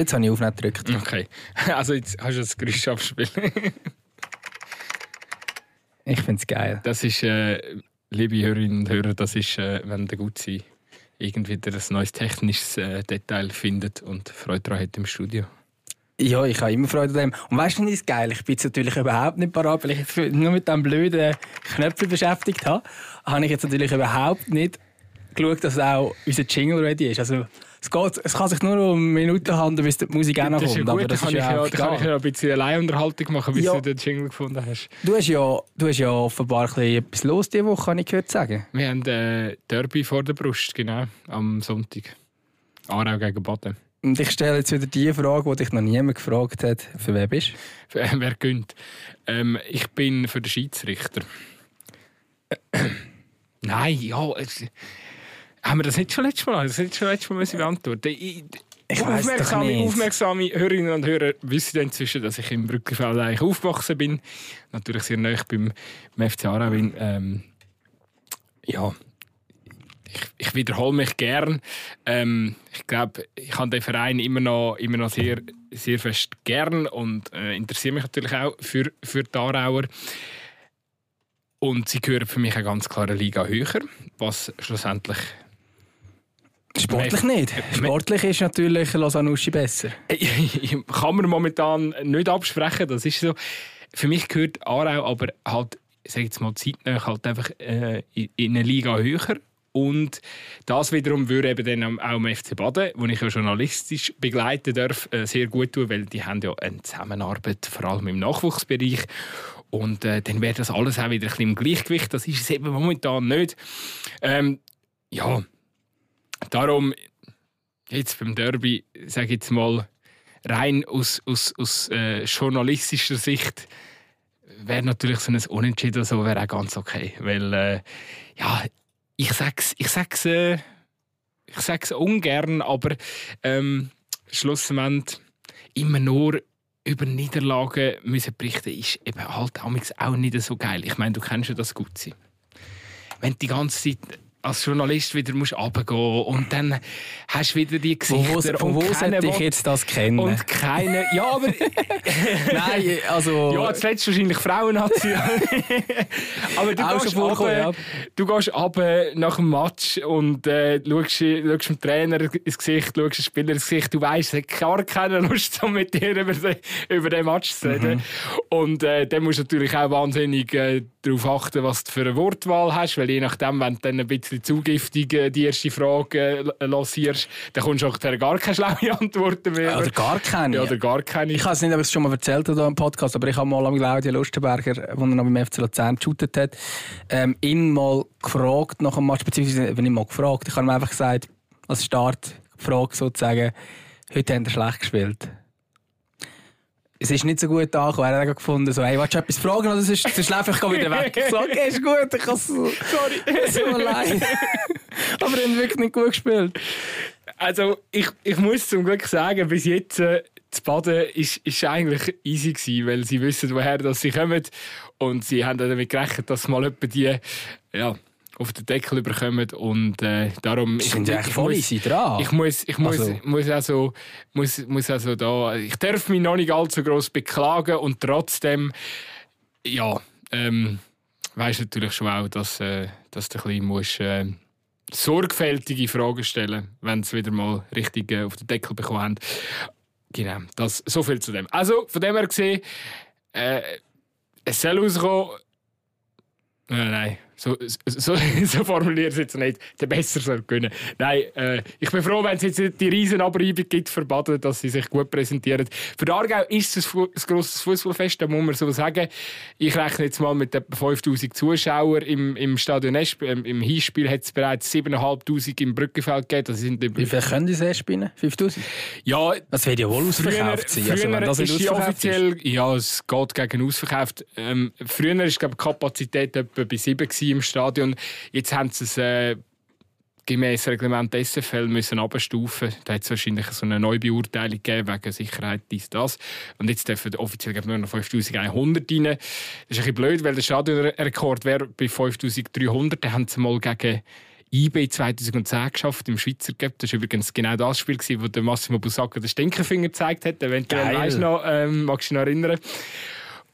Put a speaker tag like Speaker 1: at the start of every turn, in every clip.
Speaker 1: Jetzt habe ich auf nicht gedrückt.
Speaker 2: Okay. Also jetzt hast du das Geräusch abspielen.
Speaker 1: ich finde es geil.
Speaker 2: Das ist, äh, liebe Hörerinnen und Hörer, das ist, äh, wenn der Gutzi irgendwie ein neues technisches äh, Detail findet und Freude daran hat im Studio.
Speaker 1: Ja, ich habe immer Freude an dem. Und weißt du, was ist geil? Ich bin jetzt natürlich überhaupt nicht parat, weil ich jetzt nur mit diesem blöden Knöpfen beschäftigt habe. Habe ich jetzt natürlich überhaupt nicht geschaut, dass auch unser Jingle ready ist. Also, es, geht, es kann sich nur um Minuten handeln, bis die Musik auch noch kommt. aber
Speaker 2: da
Speaker 1: das
Speaker 2: kann,
Speaker 1: ist
Speaker 2: ich
Speaker 1: ja
Speaker 2: kann ich ja ein bisschen Alleinunterhaltung machen, bis
Speaker 1: Ja.
Speaker 2: du den Jingle gefunden hast.
Speaker 1: Du hast ja, du hast ja offenbar etwas los diese Woche, kann ich gehört sagen.
Speaker 2: Wir haben äh, Derby vor der Brust, genau, am Sonntag. Aarau gegen Baden.
Speaker 1: Und ich stelle jetzt wieder die Frage, die dich noch niemand gefragt hat. Für wen bist du?
Speaker 2: Wer gönnt? Ähm, ich bin für den Schiedsrichter. Nein, ja. Es, haben wir das nicht schon letztes Mal? Das nicht schon letztes Mal müssen beantworten. Ich,
Speaker 1: Ich
Speaker 2: aufmerksame, aufmerksame Hörerinnen und Hörer wissen inzwischen, dass ich im Brückenfeld eigentlich aufgewachsen bin. Natürlich sehr nahe beim, beim FC Aarau bin. Ähm, ja, ich, ich wiederhole mich gern. Ähm, ich glaube, ich habe den Verein immer noch, immer noch sehr, sehr fest gern und äh, interessiere mich natürlich auch für, für die Aarauer. Und sie gehören für mich eine ganz klare Liga höher, was schlussendlich
Speaker 1: Sportlich nicht. Sportlich ist natürlich Lausanne-Uschi besser.
Speaker 2: kann man momentan nicht absprechen, das ist so. Für mich gehört Aarau aber halt, sag jetzt mal, zeitnah halt einfach äh, in in eine Liga höher. Und das wiederum würde eben dann auch am FC Baden, wo ich ja journalistisch begleiten darf, äh, sehr gut tun, weil die haben ja eine Zusammenarbeit, vor allem im Nachwuchsbereich. Und äh, dann wäre das alles auch wieder ein bisschen im Gleichgewicht. Das ist es eben momentan nicht. Ähm, ja, darum jetzt beim Derby, sage ich jetzt mal, rein aus, aus, aus äh, journalistischer Sicht wäre natürlich so ein Unentschieden so wäre auch ganz okay, weil äh, ja ich sag's ich sag's äh, ich sag's ungern, aber ähm, schlussendlich immer nur über Niederlagen müssen berichten ist eben halt auch nicht so geil. Ich meine, du kennst ja das gut sein. Wenn du die ganze Zeit als Journalist wieder musst runtergehen und dann hast du wieder die
Speaker 1: wo,
Speaker 2: Gesichter
Speaker 1: von wo
Speaker 2: keiner
Speaker 1: sollte ich jetzt das kennen?
Speaker 2: und keine. Ja, aber.
Speaker 1: Nein, also...
Speaker 2: ja, zuletzt wahrscheinlich Frauennazi. aber du
Speaker 1: Auch
Speaker 2: gehst, runter, du gehst runter nach dem Match und äh, schaust, schaust dem Trainer ins Gesicht, schaust dem Spieler ins Gesicht. Du weißt, er hat gar keine Lust, um mit dir über den, über den Match zu reden.
Speaker 1: Mhm.
Speaker 2: Und äh, dann musst du natürlich auch wahnsinnig äh, darauf achten, was du für eine Wortwahl hast, weil je nachdem, wenn du dann ein bisschen zu giftig äh, die erste Frage äh, lancierst, dann kommst du auch gar keine schlaue Antworten mehr.
Speaker 1: Oder gar keine.
Speaker 2: Ja, oder gar keine.
Speaker 1: Ich weiß nicht, ob ich es schon mal erzählt habe im Podcast, aber ich habe mal am Claudia Lustenberger, als er noch beim FC Luzern geshootet hat, ähm, ihn mal gefragt nach dem Match, beziehungsweise wenn ich mal gefragt, ich habe ihm einfach gesagt, als Startfrage sozusagen, heute haben wir schlecht gespielt. Es ist nicht so gut angekommen. Er hat dann gefunden, so, hey, willst du etwas fragen oder sonst, sonst laufe ich wieder weg. Ich sage, okay, ist gut, ich kann es
Speaker 2: Sorry.
Speaker 1: so leid. aber er hat wirklich nicht gut gespielt.
Speaker 2: Also ich, ich muss zum Glück sagen, bis jetzt äh, das Baden ist, ist eigentlich easy gewesen, weil sie wissen, woher dass sie kommen und sie haben dann damit gerechnet, dass mal etwa die ja, auf den Deckel überkommen und äh, darum...
Speaker 1: Sie sind ja
Speaker 2: ich,
Speaker 1: echt voll easy dran.
Speaker 2: Ich muss, ich muss,
Speaker 1: Also-
Speaker 2: muss also, muss, muss also da, ich darf mich noch nicht allzu groß beklagen und trotzdem, ja, ähm, weißt natürlich schon auch, dass, äh, dass du ein bisschen musst, äh, sorgfältige Fragen stellen, wenn sie wieder mal richtig äh, auf den Deckel bekommen haben. Genau, das, so viel zu dem. Also, von dem her gesehen, äh, es soll rauskommen, Nein, nein. So, so, so formuliere ich es jetzt nicht. Der Besser soll gewinnen. Nein, äh, ich bin froh, wenn es jetzt die riesen Abreibung gibt für Baden, dass sie sich gut präsentieren. Für die Aargau ist es ein, grosses Fußballfest, da muss man so sagen. Ich rechne jetzt mal mit etwa 5000 Zuschauern im, im Stadion Esp. Ähm, Im Hinspiel hat es bereits 7500 im Brückenfeld gegeben. Das sind
Speaker 1: Wie viel können die erst spielen? 5000?
Speaker 2: ja,
Speaker 1: Das wird ja wohl ausverkauft sein. Also, wenn das nicht
Speaker 2: ist die
Speaker 1: ausverkauft ist.
Speaker 2: offiziell, ja, es geht gegen ausverkauft. Ähm, früher war die Kapazität etwa bei 7 gewesen im Stadion. Jetzt haben sie es äh, gemäß Reglement SFL müssen abstufen. Da hat es wahrscheinlich so eine Neubeurteilung gegeben wegen Sicherheit dies das. Und jetzt dürfen offiziell nur noch 5100 rein. Das ist ein bisschen blöd, weil der Stadionrekord wäre bei 5300. Da haben sie mal gegen IB 2010 geschafft im Schweizer Cup. Das war übrigens genau das Spiel, wo der Massimo Busacca den Stinkefinger gezeigt hat. Eventuell weißt noch, ähm, magst du dich noch erinnern.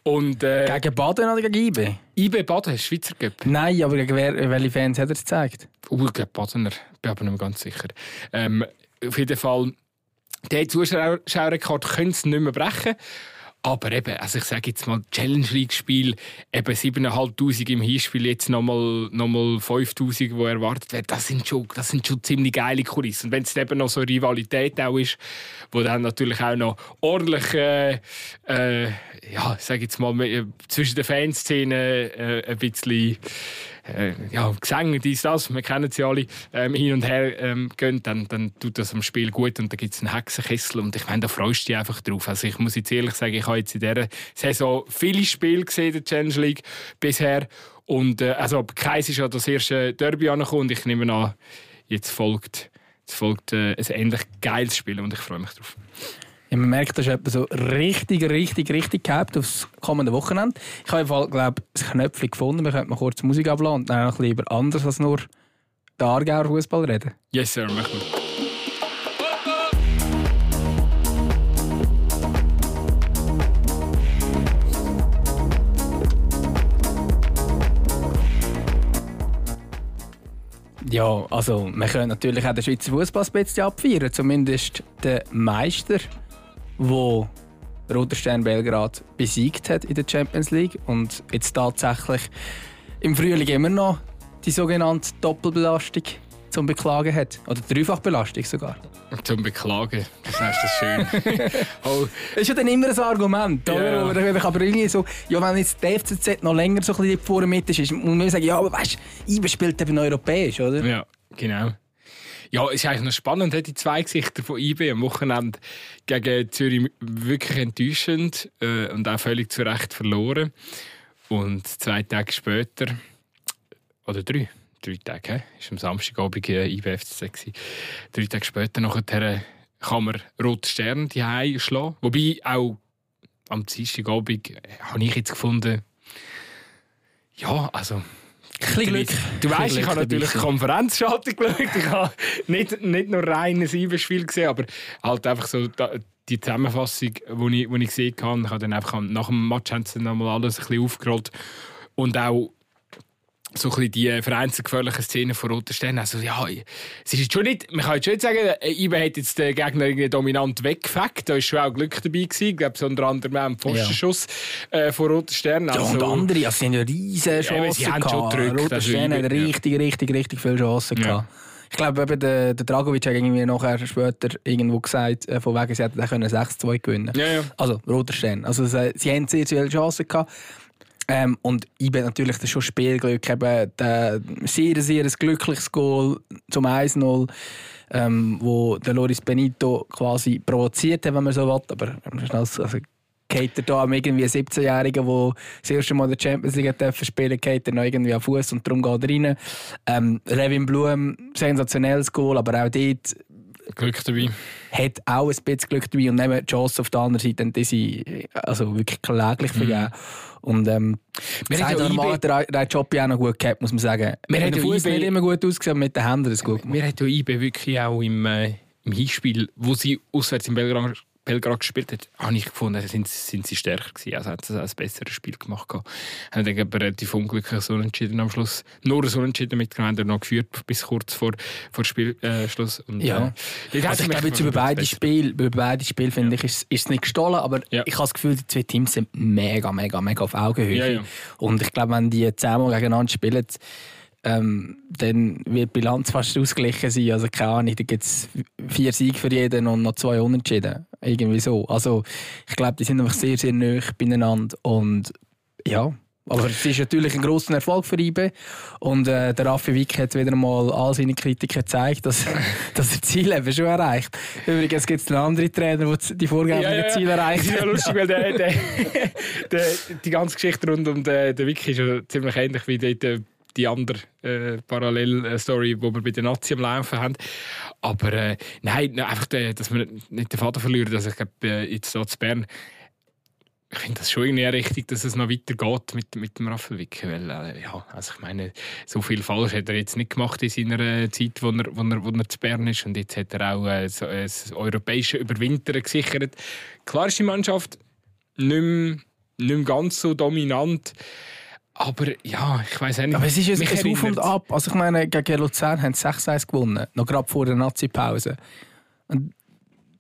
Speaker 2: Und, äh,
Speaker 1: gegen Baden oder gegen IB?
Speaker 2: IB Baden, Schweizer Cup.
Speaker 1: Nein, aber gegen wer, welche Fans hat er es gezeigt?
Speaker 2: Uh, gegen Badener, bin aber nicht mehr ganz sicher. Ähm, auf jeden Fall, der Zuschauerrekord können es nicht mehr brechen. Aber eben, also ich sage jetzt mal, Challenge League-Spiel, eben 7'500 im Hinspiel, jetzt nochmal noch mal 5'000, wo erwartet wird, das sind, schon, das sind schon ziemlich geile Kulissen. Und wenn es eben noch so eine Rivalität auch ist, wo dann natürlich auch noch ordentlich, äh, äh, ja, sage jetzt mal, äh, zwischen den Fanszenen äh, ein bisschen äh, ja, Gesänge, dies, das, wir kennen sie alle, ähm, hin und her ähm, gehen, dann, dann tut das am Spiel gut und dann gibt es einen Hexenkessel und ich meine, da freust du dich einfach drauf. Also ich muss jetzt ehrlich sagen, ich habe jetzt in dieser Saison viele Spiele gesehen, der Challenge League bisher und äh, also Kreis ist ja das erste Derby angekommen und ich nehme an, jetzt folgt, jetzt folgt äh, ein ähnlich geiles Spiel und ich freue mich drauf.
Speaker 1: Ja, man merkt, das ist so richtig, richtig, richtig gehypt aufs kommende Wochenende. Ich habe im glaube ich, ein Knöpfchen gefunden. Wir könnten mal kurz Musik abladen und dann noch lieber anders als nur der Aargauer Fußball reden.
Speaker 2: Yes, sir, machen wir.
Speaker 1: Ja, also wir können natürlich auch den Schweizer Fußball ein bisschen abfeiern, zumindest den Meister wo Roter Stern Belgrad besiegt hat in der Champions League und jetzt tatsächlich im Frühling immer noch die sogenannte Doppelbelastung zum Beklagen hat. Oder Dreifachbelastung sogar.
Speaker 2: Zum Beklagen, das heißt das schön.
Speaker 1: oh. Das ist ja dann immer ein Argument. Yeah. Oder? Aber irgendwie so, ja, wenn jetzt der FCZ noch länger so ein bisschen vor Mitte ist, muss man sagen, ja, aber weißt du, IBE spielt eben europäisch, oder?
Speaker 2: Ja, genau. Ja, es ist eigentlich noch spannend, die zwei Gesichter von IB am Wochenende gegen Zürich wirklich enttäuschend äh, und auch völlig zu Recht verloren. Und zwei Tage später, oder drei, drei Tage, ist am Samstagabend äh, IB FCC. Drei Tage später nachher kann man Rote Stern die schlagen. Wobei auch am Dienstagabend äh, habe ich jetzt gefunden, ja, also
Speaker 1: Glück.
Speaker 2: Du weißt, ich habe natürlich Konferenzschaltung geschaut. Ich habe nicht, nicht nur rein ein Siebenspiel gesehen, aber halt einfach so die Zusammenfassung, die ich, die ich gesehen habe. Ich habe dann einfach nach dem Match haben sie nochmal alles ein bisschen aufgerollt. Und auch so ein die äh, vereinzelgefährlichen Szenen von Roter Stern. Also, ja, es ist schon nicht, man kann jetzt schon nicht sagen, äh, IBE hat jetzt den Gegner dominant weggefegt. Da war schon auch Glück dabei gewesen. Ich glaube, so unter anderem auch ein Pfostenschuss ja. äh, von Roter Stern.
Speaker 1: Also, ja, und also, andere, also, sie haben ja riesige Chancen ja, sie haben schon gedrückt. Roter also Stern hat richtig, richtig, richtig viele Chancen ja. gehabt. Ich glaube, eben der, der Dragovic hat irgendwie nachher später irgendwo gesagt, äh, von wegen, sie hätten 6-2 gewinnen
Speaker 2: ja, ja.
Speaker 1: Also, Roter Stern. Also, sie, sie haben sehr, sehr viele Chancen gehabt. Ähm, und ich bin natürlich schon Spielglück. Eben, der, sehr, sehr ein glückliches Goal zum 1-0, ähm, wo der Loris Benito quasi provoziert hat, wenn man so will. Aber also, also geht er da am irgendwie 17-Jährigen, der das erste Mal der Champions League spielen geht er noch irgendwie an Fuß und darum geht er rein. Ähm, Revin Blum, sensationelles Goal, aber auch dort
Speaker 2: Glück dabei.
Speaker 1: Hat auch ein bisschen Glück dabei und neben die Chance auf der anderen Seite haben diese also wirklich kläglich mhm. vergeben. Und ähm, wir haben ja normal der, der Job ja auch noch gut gehabt, muss man sagen.
Speaker 2: Wir haben
Speaker 1: den Fuß nicht immer gut ausgesehen, mit den Händen ist gut
Speaker 2: gemacht. Wir haben ja IB wirklich auch im, äh, im Hinspiel, wo sie auswärts in Belgrad Belgrad gespielt hat, habe ich gefunden, sind, sind sie stärker gewesen. Also hat sie ein besseres Spiel gemacht. Haben dann aber relativ unglücklich so entschieden am Schluss. Nur so entschieden mitgenommen, haben noch geführt bis kurz vor, vor Spielschluss. Äh,
Speaker 1: ja. Äh, also ich glaube, über beide Spiele, über beide Spiele finde ja. ich, ist, ist es nicht gestohlen, aber ja. ich habe das Gefühl, die zwei Teams sind mega, mega, mega auf Augenhöhe. Ja, Und ich glaube, wenn die zehnmal gegeneinander spielen, ähm, dann wird die Bilanz fast ausgeglichen sein. Also keine Ahnung, da gibt es vier Siege für jeden und noch zwei Unentschieden. Irgendwie so. Also ich glaube, die sind einfach sehr, sehr nah beieinander und ja, aber es ist natürlich ein grosser Erfolg für IBE. Und äh, der Raffi Wick hat wieder mal all seine Kritiker gezeigt, dass, dass er Ziele eben schon erreicht. Übrigens gibt es einen anderen Trainer, der die vorgegebenen ja, ja, Ziele erreicht.
Speaker 2: Das ist ja lustig, weil der, der, der, die ganze Geschichte rund um den, den Wick ist ja ziemlich ähnlich wie dort die andere äh, Parallelstory, die wir bei den Nazi am Laufen haben. Aber äh, nein, einfach, äh, dass wir nicht den Vater verlieren. Also ich glaube, äh, jetzt hier zu Bern ich finde das schon irgendwie richtig, dass es noch weitergeht mit, mit dem Raphael Wicke. Weil, äh, ja, also ich meine, so viel falsch hat er jetzt nicht gemacht in seiner äh, Zeit, wo er, wo er, wo er zu Bern ist. Und jetzt hat er auch äh, so, äh, das europäische Überwintern gesichert. Klar ist die Mannschaft nicht mehr, nicht mehr ganz so dominant. Aber ja, ich weiß nicht.
Speaker 1: Aber es ist jetzt ein Auf und Ab. Also ich meine, gegen Luzern haben sie 6-1 gewonnen, noch gerade vor der Nazi-Pause. Und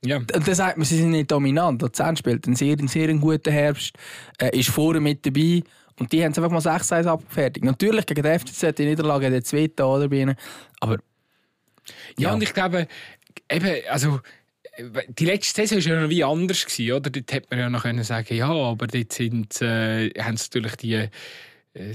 Speaker 1: ja. Und dann sagt man, sie sind nicht dominant. Luzern spielt einen sehr, sehr guten Herbst, äh, ist vorne mit dabei. Und die haben es einfach mal 6-1 abgefertigt. Natürlich gegen den FCZ die Niederlage der zweite oder bei ihnen. Aber.
Speaker 2: Ja. ja, und ich glaube, eben, also die letzte Saison war ja noch wie anders gewesen, oder? Dort hätte man ja noch können sagen, ja, aber dort sind, äh, haben sie natürlich die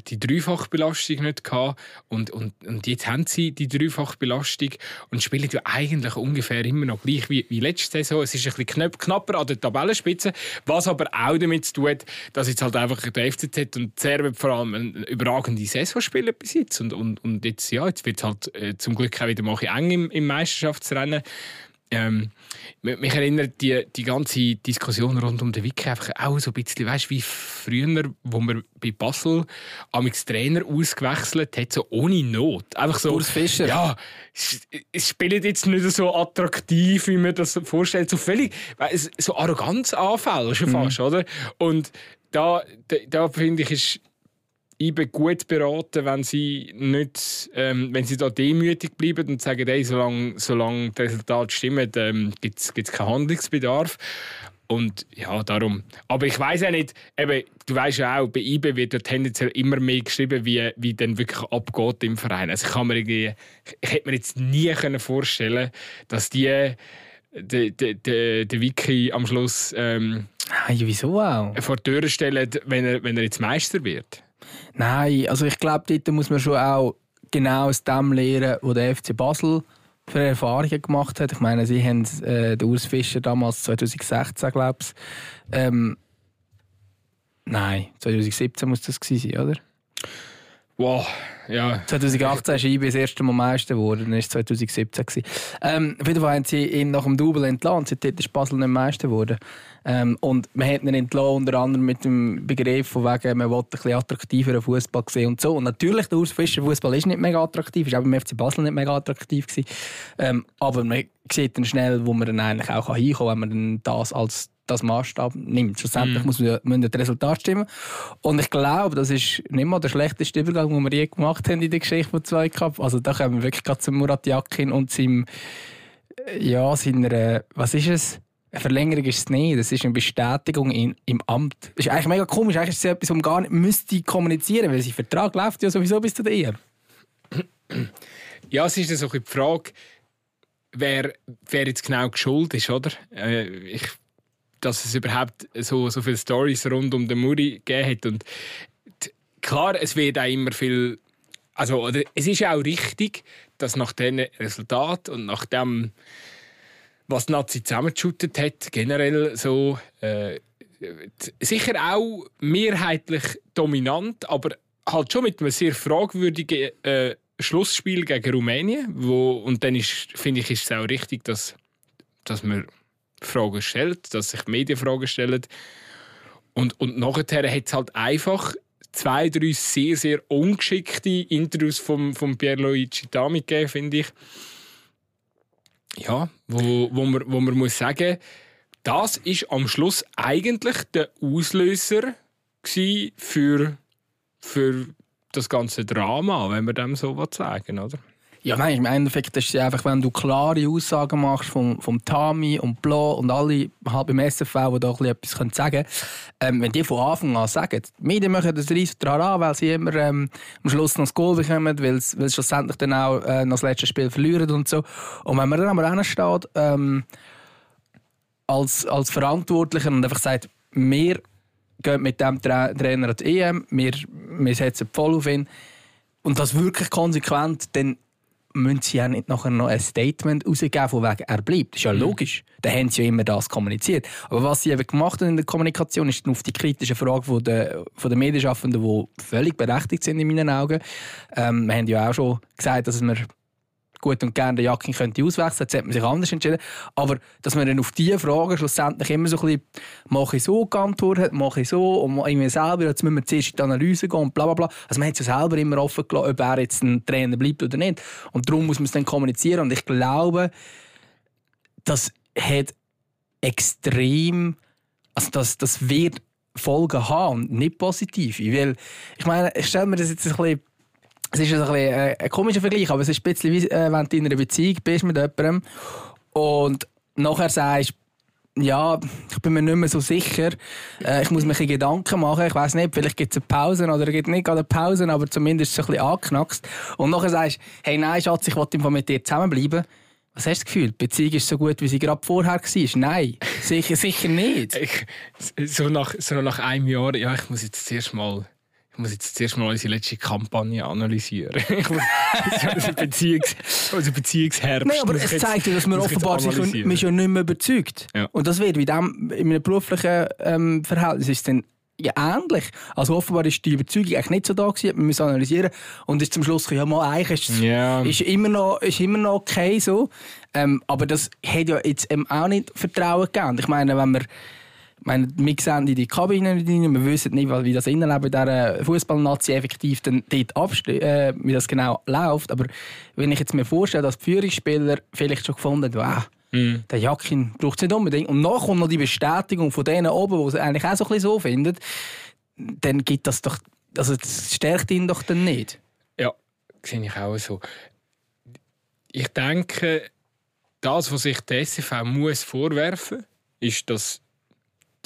Speaker 2: die Dreifachbelastung nicht gehabt. Und, und, und jetzt haben sie die Dreifachbelastung und spielen ja eigentlich ungefähr immer noch gleich wie, wie letzte Saison. Es ist ein bisschen knapp, knapper an der Tabellenspitze, was aber auch damit zu tun hat, dass jetzt halt einfach der FCZ und Servet vor allem eine überragende Saison spielen bis jetzt. Und, und, und jetzt, ja, jetzt wird es halt äh, zum Glück auch wieder mal eng im, im Meisterschaftsrennen. Ähm, mich erinnert die, die ganze Diskussion rund um den Wiki einfach auch so ein bisschen, weißt, wie früher, wo man bei Basel amix Trainer ausgewechselt hat, so ohne Not. Einfach so,
Speaker 1: Urs Fischer.
Speaker 2: Ja, es spielt jetzt nicht so attraktiv, wie man das vorstellt. So völlig, so Arroganzanfälle schon mhm. fast, mhm. oder? Und da, da, da finde ich, ist IBE gut beraten, wenn sie nicht, ähm, wenn sie da demütig bleiben und sagen, hey, solange, solange das Resultat stimmt, ähm, gibt es keinen Handlungsbedarf. Und ja, darum. Aber ich weiß ja nicht, eben, du weißt ja auch, bei IBE wird ja tendenziell immer mehr geschrieben, wie, wie dann wirklich abgeht im Verein. Also ich kann mir irgendwie, ich hätte mir jetzt nie können vorstellen, dass die der de, de, de Wiki am Schluss ähm,
Speaker 1: ah, wieso auch?
Speaker 2: vor die Tür stellen, wenn er, wenn er jetzt Meister wird.
Speaker 1: Nein, also ich glaube, dort muss man schon auch genau aus dem lernen, was der FC Basel für Erfahrungen gemacht hat. Ich meine, sie haben äh, den Urs Fischer damals 2016, glaube ich. Ähm, nein, 2017 muss das gewesen sein, oder?
Speaker 2: Wow, ja.
Speaker 1: 2018 ist IB das erste Mal Meister geworden, dann war es 2017. Ähm, auf jeden Fall haben sie ihn nach dem Double entlassen, seitdem ist Basel nicht Meister geworden. Ähm, und man hat ihn entlassen, unter anderem mit dem Begriff von wegen, man wollte ein attraktiveren Fußball sehen und so. Und natürlich, der Urs Fischer Fußball ist nicht mega attraktiv, ist auch beim FC Basel nicht mega attraktiv gewesen. Ähm, aber man sieht dann schnell, wo man dann eigentlich auch hinkommen kann, wenn man das als das Maßstab nimmt. Schlussendlich mm. muss man, müssen das Resultat stimmen. Und ich glaube, das ist nicht mal der schlechteste Übergang, den wir je gemacht haben in der Geschichte von Zweikampf. Also da kommen wir wirklich gerade zu Murat Yakin und seinem, ja, seiner, was ist es? Eine Verlängerung ist es nicht. Das ist eine Bestätigung in, im Amt. Das ist eigentlich mega komisch. Eigentlich ist es etwas, was man gar nicht müsste kommunizieren, weil sein Vertrag läuft ja sowieso bis zu der Ehe.
Speaker 2: Ja, es ist so die Frage, wer, wer jetzt genau geschuld ist, oder? Äh, ich dass es überhaupt so, so viele Stories rund um den Muri gegeben hat. Und klar, es wird auch immer viel. Also, oder, es ist auch richtig, dass nach diesen Resultaten und nach dem, was die Nazi zusammengeschüttet hat, generell so. Äh, sicher auch mehrheitlich dominant, aber halt schon mit einem sehr fragwürdigen äh, Schlussspiel gegen Rumänien. Wo, und dann finde ich, ist es auch richtig, dass, dass man Fragen stellt, dass sich die Medien Fragen stellen. Und, und nachher hat es halt einfach zwei, drei sehr, sehr ungeschickte Interviews von vom Pierluigi Dami gegeben, finde ich. Ja, wo, wo, man, wo man muss sagen, das ist am Schluss eigentlich der Auslöser für, für das ganze Drama, wenn man dem so sagen oder?
Speaker 1: Ja, nein, im Endeffekt ist es einfach, wenn du klare Aussagen machst vom, vom Tami und Blo und alle halt beim SFV, die da etwas sagen können, ähm, wenn die von Anfang an sagen, Medien machen das riesen daran weil sie immer ähm, am Schluss noch das Goal bekommen, weil sie schlussendlich dann auch äh, noch das letzte Spiel verlieren und so. Und wenn man dann aber steht, ähm, als, als Verantwortlicher und einfach sagt, wir gehen mit dem Tra Trainer an die EM, wir, wir setzen voll auf ihn und das wirklich konsequent, dann müssen sie ja nicht nachher noch ein Statement rausgeben, von wegen er bleibt. Das ist ja mhm. logisch. Dann haben sie ja immer das kommuniziert. Aber was sie eben gemacht haben in der Kommunikation, ist auf die kritischen Fragen von der, von der Medienschaffenden, die völlig berechtigt sind in meinen Augen. Ähm, wir haben ja auch schon gesagt, dass wir gut und gerne den Jacken könnte auswechseln, jetzt hat man sich anders entschieden. Aber dass man dann auf diese Fragen schlussendlich immer so ein bisschen, mache ich so geantwortet, mache ich so, und irgendwie selber, jetzt müssen wir zuerst in die Analyse gehen und bla bla bla. Also man hat es ja selber immer offen gelassen, ob er jetzt ein Trainer bleibt oder nicht. Und darum muss man es dann kommunizieren. Und ich glaube, das hat extrem, also das, das wird Folgen haben nicht positive. Weil, ich meine, ich stelle mir das jetzt ein bisschen es ist ein, bisschen, äh, ein komischer Vergleich, aber es ist ein bisschen wie äh, wenn du in einer Beziehung bist mit jemandem und nachher sagst, ja, ich bin mir nicht mehr so sicher. Äh, ich muss mir ein Gedanken machen. Ich weiß nicht, vielleicht gibt es eine Pause oder es gibt nicht gerade eine Pause, aber zumindest so ein bisschen angeknackst. Und nachher sagst du, hey, nein, Schatz, ich wollte mit dir zusammenbleiben. Was hast du das Gefühl? Die Beziehung ist so gut, wie sie gerade vorher war? Nein, sicher, sicher nicht.
Speaker 2: Ich, so, nach, so nach einem Jahr, ja, ich muss jetzt zuerst mal muss jetzt zuerst mal unsere letzte Kampagne analysieren. muss unser, Beziehungs, unser Beziehungsherbst.
Speaker 1: Nein, aber es zeigt ja, dass man offenbar sich man ist ja nicht mehr überzeugt. Ja. Und das wird wie dem, in einem beruflichen ähm, Verhältnis ist dann ja, ähnlich. Also offenbar ist die Überzeugung eigentlich nicht so da gewesen, wir müssen analysieren und ist zum Schluss ja mal eigentlich ist, yeah. ist immer noch ist immer noch okay so. Ähm, aber das hat ja jetzt eben auch nicht Vertrauen gegeben. Ich meine, wenn wir meine, wir sehen in die Kabine rein, wir wissen nicht, wie das Innenleben dieser Fußballnazi effektiv dann dort äh, wie das genau läuft. Aber wenn ich jetzt mir vorstelle, dass die Führungsspieler vielleicht schon gefunden haben, wow, mm. der Jakin braucht es nicht unbedingt. Und nachher kommt noch die Bestätigung von denen oben, die es eigentlich auch so ein bisschen so finden, dann gibt das doch, also das stärkt ihn doch dann nicht.
Speaker 2: Ja, sehe ich auch so. Ich denke, das, was sich der SFV muss vorwerfen, ist, dass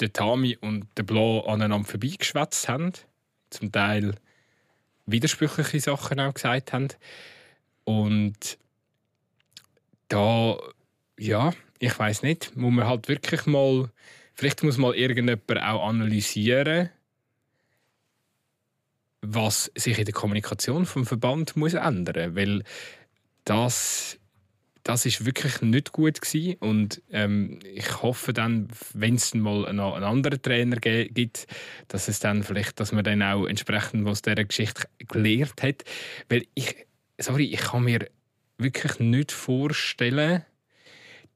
Speaker 2: der Tami und der Blanc aneinander vorbeigeschwätzt haben. Zum Teil widersprüchliche Sachen auch gesagt haben. Und da, ja, ich weiß nicht, muss man halt wirklich mal, vielleicht muss mal irgendjemand auch analysieren, was sich in der Kommunikation vom Verband muss ändern, weil das das ist wirklich nicht gut gewesen. und ähm, ich hoffe dann, wenn es mal noch einen anderen Trainer gibt, dass es dann vielleicht, dass man dann auch entsprechend was dieser Geschichte gelehrt hat, weil ich, sorry, ich kann mir wirklich nicht vorstellen,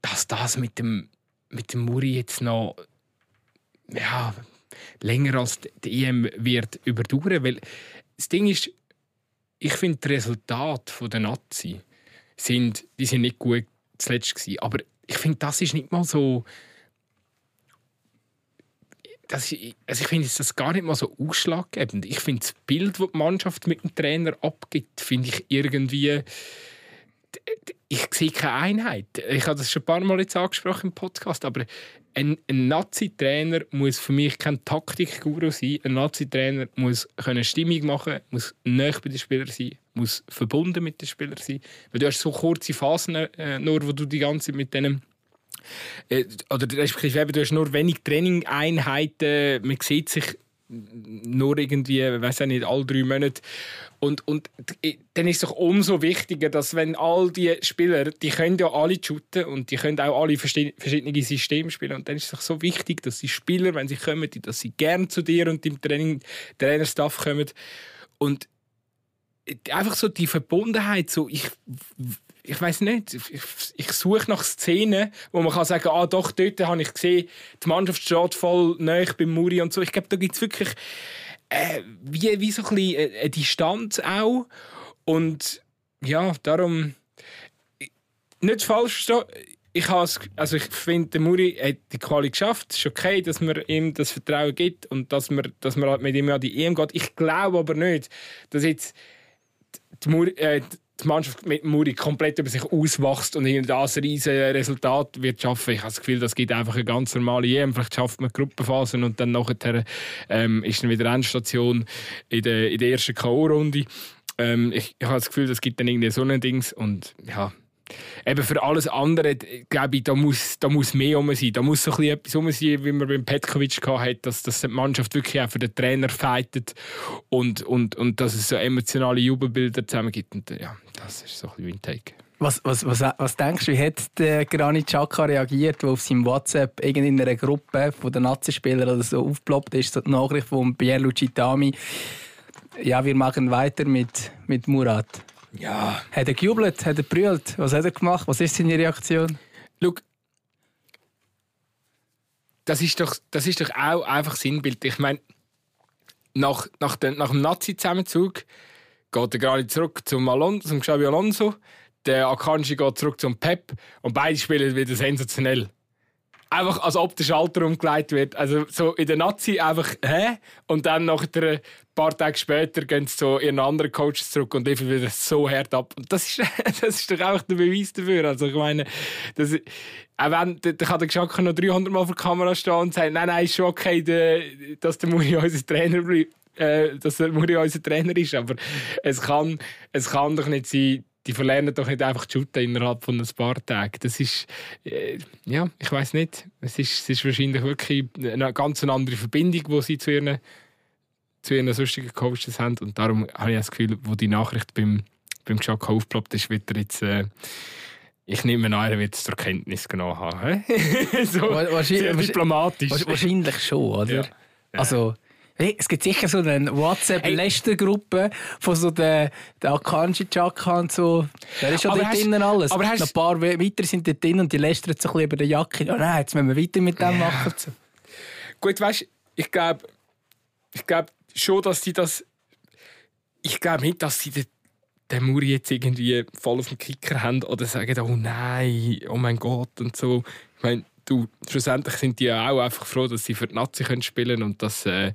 Speaker 2: dass das mit dem mit dem Muri jetzt noch ja, länger als die EM wird überdauern, weil das Ding ist, ich finde das Resultat der Nazi sind, die sind nicht gut zuletzt gewesen. Aber ich finde, das ist nicht mal so. Das, also ich finde das gar nicht mal so ausschlaggebend. Ich finde das Bild, das die Mannschaft mit dem Trainer abgibt, finde ich irgendwie ich sehe keine Einheit. Ich habe das schon ein paar Mal jetzt angesprochen im Podcast, aber ein, ein Nazi-Trainer muss für mich kein Taktikguru sein. Ein Nazi-Trainer muss eine Stimmung machen, muss nah bei den Spielern sein, muss verbunden mit den Spielern sein. Weil du hast so kurze Phasen, äh, nur wo du die ganze Zeit mit denen äh, oder du hast nur wenig Training-Einheiten, man sieht sich nur irgendwie, weiß nicht, alle drei Monate. Und, und dann ist es doch umso wichtiger, dass wenn all die Spieler, die können ja alle shooten und die können auch alle verschiedene Systeme spielen. Und dann ist es doch so wichtig, dass die Spieler, wenn sie kommen, dass sie gern zu dir und dem Training, Trainerstaff kommen. Und einfach so die Verbundenheit, so ich ich weiß nicht, ich, ich suche nach Szenen, wo man kann sagen, ah doch, dort habe ich gesehen, die Mannschaft steht voll nahe beim Muri und so. Ich glaube, da gibt es wirklich äh, wie, wie so ein bisschen eine Distanz auch. Und ja, darum nicht falsch verstehen. Ich, also ich finde, der Muri hat die Quali geschafft. Es ist okay, dass man ihm das Vertrauen gibt und dass man, dass man halt mit ihm an die EM geht. Ich glaube aber nicht, dass jetzt die, Muri, äh, die Mannschaft mit Muri komplett über sich auswächst und in das riesige Resultat wird schaffen. Ich habe das Gefühl, das gibt einfach eine ganz normale EM. Vielleicht schafft man Gruppenphasen und dann nachher ähm, ist dann wieder Endstation in der, in der ersten K.O.-Runde. Ähm, ich, ich habe das Gefühl, das gibt dann irgendwie so ein Dings und ja, eben für alles andere, glaube ich, da muss, da muss mehr um sein. Da muss so ein etwas um sein, wie man beim Petkovic hatte, dass, dass die Mannschaft wirklich auch für den Trainer fightet und, und, und dass es so emotionale Jubelbilder zusammen gibt. Und, ja, das ist so ein bisschen mein Take.
Speaker 1: Was, was, was, was denkst du, wie hat der Granit Xhaka reagiert, der auf seinem WhatsApp in einer Gruppe von den Nazi-Spielern oder so aufgeploppt ist, so die Nachricht von Pierluigi Tami, ja, wir machen weiter mit, mit Murat.
Speaker 2: Ja.
Speaker 1: Hat er gejubelt? Hat er brüllt? Was hat er gemacht? Was ist seine Reaktion?
Speaker 2: Schau, das ist doch, das ist doch auch einfach Sinnbild. Ich meine, nach, nach, dem, nach dem Nazi-Zusammenzug geht er gerade zurück zum, Alonso, zum Xabi Alonso. Der Akanji geht zurück zum Pep. Und beide spielen wieder sensationell. Einfach als ob der Schalter umgelegt wird. Also so in der Nazi einfach, hä? Und dann nach ein paar Tage später gehen sie zu ihren anderen Coaches zurück und liefern wieder so hart ab. Und das ist, das ist doch auch der Beweis dafür. Also ich meine, das, auch wenn, der Geschacke noch 300 Mal vor der Kamera stehen und sagen, nein, nein, ist schon okay, der, dass der Muri unser Trainer bleibt äh, dass der Muri unser Trainer ist. Aber es kann, es kann doch nicht sein, die verlernen doch nicht einfach shooten innerhalb von ein paar Tagen. Das ist, äh, ja, ich weiß nicht. Es ist, es ist wahrscheinlich wirklich eine ganz andere Verbindung, die sie zu ihren, zu ihren sonstigen Coaches haben. Und darum habe ich das Gefühl, wo die Nachricht beim, beim Jacques aufgeploppt ist, wird er jetzt. Äh, ich nehme an, er wird es zur Kenntnis genommen haben. so,
Speaker 1: wahrscheinlich,
Speaker 2: diplomatisch.
Speaker 1: Wahrscheinlich schon, oder?
Speaker 2: Ja. Ja.
Speaker 1: Also, es gibt sicher so eine WhatsApp-Lästergruppe von so den, den Akanji Chaka und so. Da ist ja dort drinnen alles. Aber hast, ein paar weiter sind dort drin und die lästern so ein bisschen über die Jacke. Oh nein, jetzt müssen wir weiter mit dem ja. machen. So.
Speaker 2: Gut, weißt du, ich glaube ich glaub schon, dass sie das. Ich glaube nicht, dass sie den, den Muri jetzt irgendwie voll auf den Kicker haben oder sagen, oh nein, oh mein Gott und so. Ich meine, du, schlussendlich sind die ja auch einfach froh, dass sie für die Nazi können spielen und dass, äh,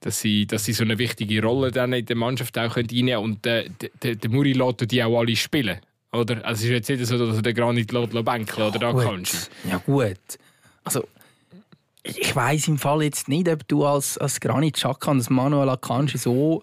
Speaker 2: dass, sie, dass sie so eine wichtige Rolle dann in der Mannschaft auch reinnehmen können. Und äh, der, der Muri lässt die auch alle spielen. Oder? Also es ist jetzt nicht so, dass er den Granit bänkeln oder da kannst.
Speaker 1: Ja gut. Also ich weiß im Fall jetzt nicht, ob du als, als Granit Xhaka und als Manuel Akanji so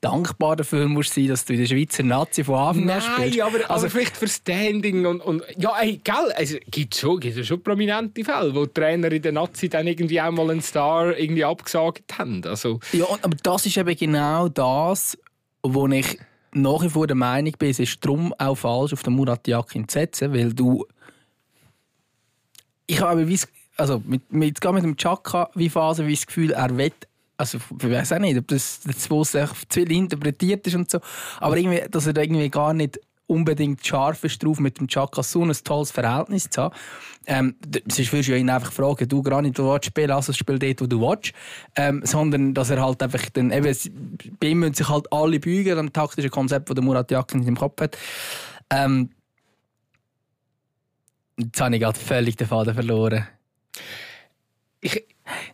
Speaker 1: dankbar dafür musst sein, dass du in der Schweizer Nazi von Anfang
Speaker 2: an spielst. Nein, aber, also, aber vielleicht für Standing und, und ja, ey, gell, also gibt schon, gibt schon prominente Fälle, wo Trainer in der Nazi dann irgendwie auch mal einen Star irgendwie abgesagt haben. Also.
Speaker 1: Ja, aber das ist eben genau das, wo ich nach wie vor der Meinung bin, es ist darum auch falsch, auf den Murat Yakin zu setzen, weil du ich habe wie also mit, mit, mit dem Chaka wie Phase wie das Gefühl, er will also ich weiß auch nicht, ob das, das zu viel interpretiert ist und so, aber irgendwie, dass er irgendwie gar nicht unbedingt scharf ist drauf, mit dem Chaka so ein tolles Verhältnis zu haben. Ähm, sonst würdest du ihn einfach fragen, du gar nicht, du spielen also spiel dort, wo du willst. Ähm, sondern, dass er halt einfach dann, eben, bei ihm müssen sich halt alle beugen, am taktischen Konzept, das Murat Yakin im Kopf hat. Ähm, jetzt habe ich gerade völlig den Faden verloren. Ich,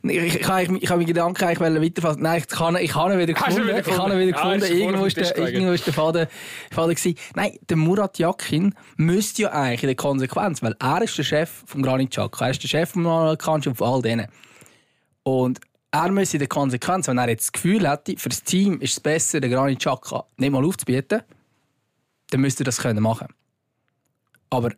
Speaker 1: ich, ich, ich, ich habe mir Gedanken eigentlich weiterfassen. Nein, ich habe ich ihn wieder gefunden. Wieder ich habe ihn wieder gefunden. Ah, irgendwo, ist der, irgendwo ist der Faden, Faden gewesen. Nein, der Murat Yakin müsste ja eigentlich in der Konsequenz, weil er ist der Chef vom Granit Xhaka, er ist der Chef vom Manuel Kanji und von all denen. Und er müsste in der Konsequenz, wenn er jetzt das Gefühl hätte, für das Team ist es besser, den Granit Xhaka nicht mal aufzubieten, dann müsste er das können machen. Aber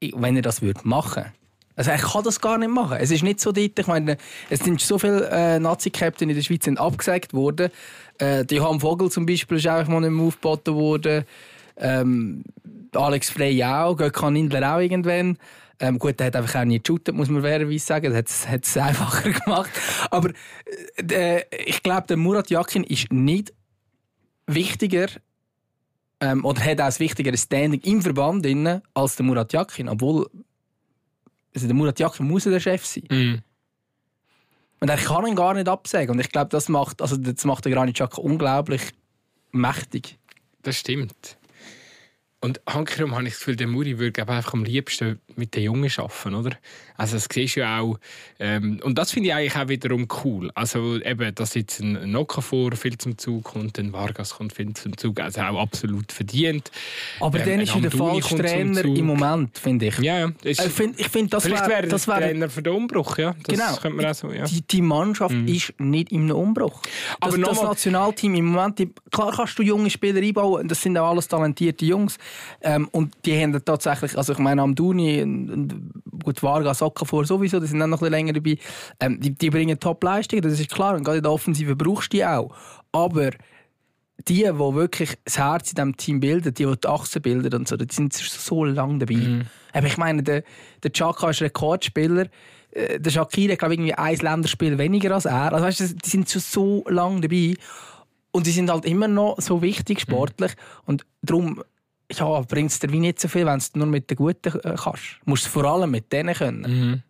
Speaker 1: wenn er das würde machen also er kann das gar nicht machen. Es ist nicht so dort, ich meine, es sind so viele äh, Nazi-Captain in der Schweiz sind abgesagt worden. Äh, die Johann Vogel zum Beispiel ist einfach mal nicht mehr aufgeboten worden. Ähm, Alex Frey auch, Gökhan Indler auch irgendwann. Ähm, gut, der hat einfach auch nie geshootet, muss man fairerweise sagen. Das hat es einfacher gemacht. Aber äh, ich glaube, der Murat Yakin ist nicht wichtiger ähm, oder hat auch ein wichtigeres Standing im Verband innen als der Murat Yakin, obwohl also der Murat Yakin muss der Chef sein. Mm. Und er kann ihn gar nicht absagen. Und ich glaube, das macht, also das macht der Granit Xhaka unglaublich mächtig.
Speaker 2: Das stimmt. Und hankerum habe ich das Gefühl, der Muri würde einfach am liebsten mit den Jungen arbeiten, oder? Also das siehst du ja auch. Ähm, und das finde ich eigentlich auch wiederum cool. Also eben, dass jetzt ein Nokafor viel zum Zug kommt, ein Vargas kommt viel zum Zug, also auch absolut verdient.
Speaker 1: Aber ähm, dann ist er der falsche Trainer im Moment, finde ich.
Speaker 2: Ja, ja.
Speaker 1: Ist, ich finde, ich find, das
Speaker 2: Vielleicht wäre
Speaker 1: das
Speaker 2: wär, Trainer für den Umbruch, ja.
Speaker 1: Das genau. Könnte man auch so, ja. Die, die Mannschaft mhm. ist nicht im Umbruch. Das, Aber das Nationalteam im Moment, klar kannst du junge Spieler einbauen, das sind auch alles talentierte Jungs. Ähm, und die haben tatsächlich, also ich meine, Amduni, gut, Vargas, vor sowieso, die sind dann noch ein bisschen länger dabei. Ähm, die, die bringen Top-Leistungen, das ist klar. Und gerade in der Offensive brauchst du die auch. Aber die, die wirklich das Herz in diesem Team bilden, die, die die Achsen bilden und so, die sind so lange dabei. Mhm. Aber ich meine, der, der Chaka ist Rekordspieler. Äh, der Shakira, glaube irgendwie ein Länderspiel weniger als er. Also weißt du, die sind schon so lange dabei. und die sind halt immer noch so wichtig sportlich. Und darum ja, bringt es dir wie nicht so viel, wenn du es nur mit den Guten äh, kannst. Du musst es vor allem mit denen können.
Speaker 2: Mhm.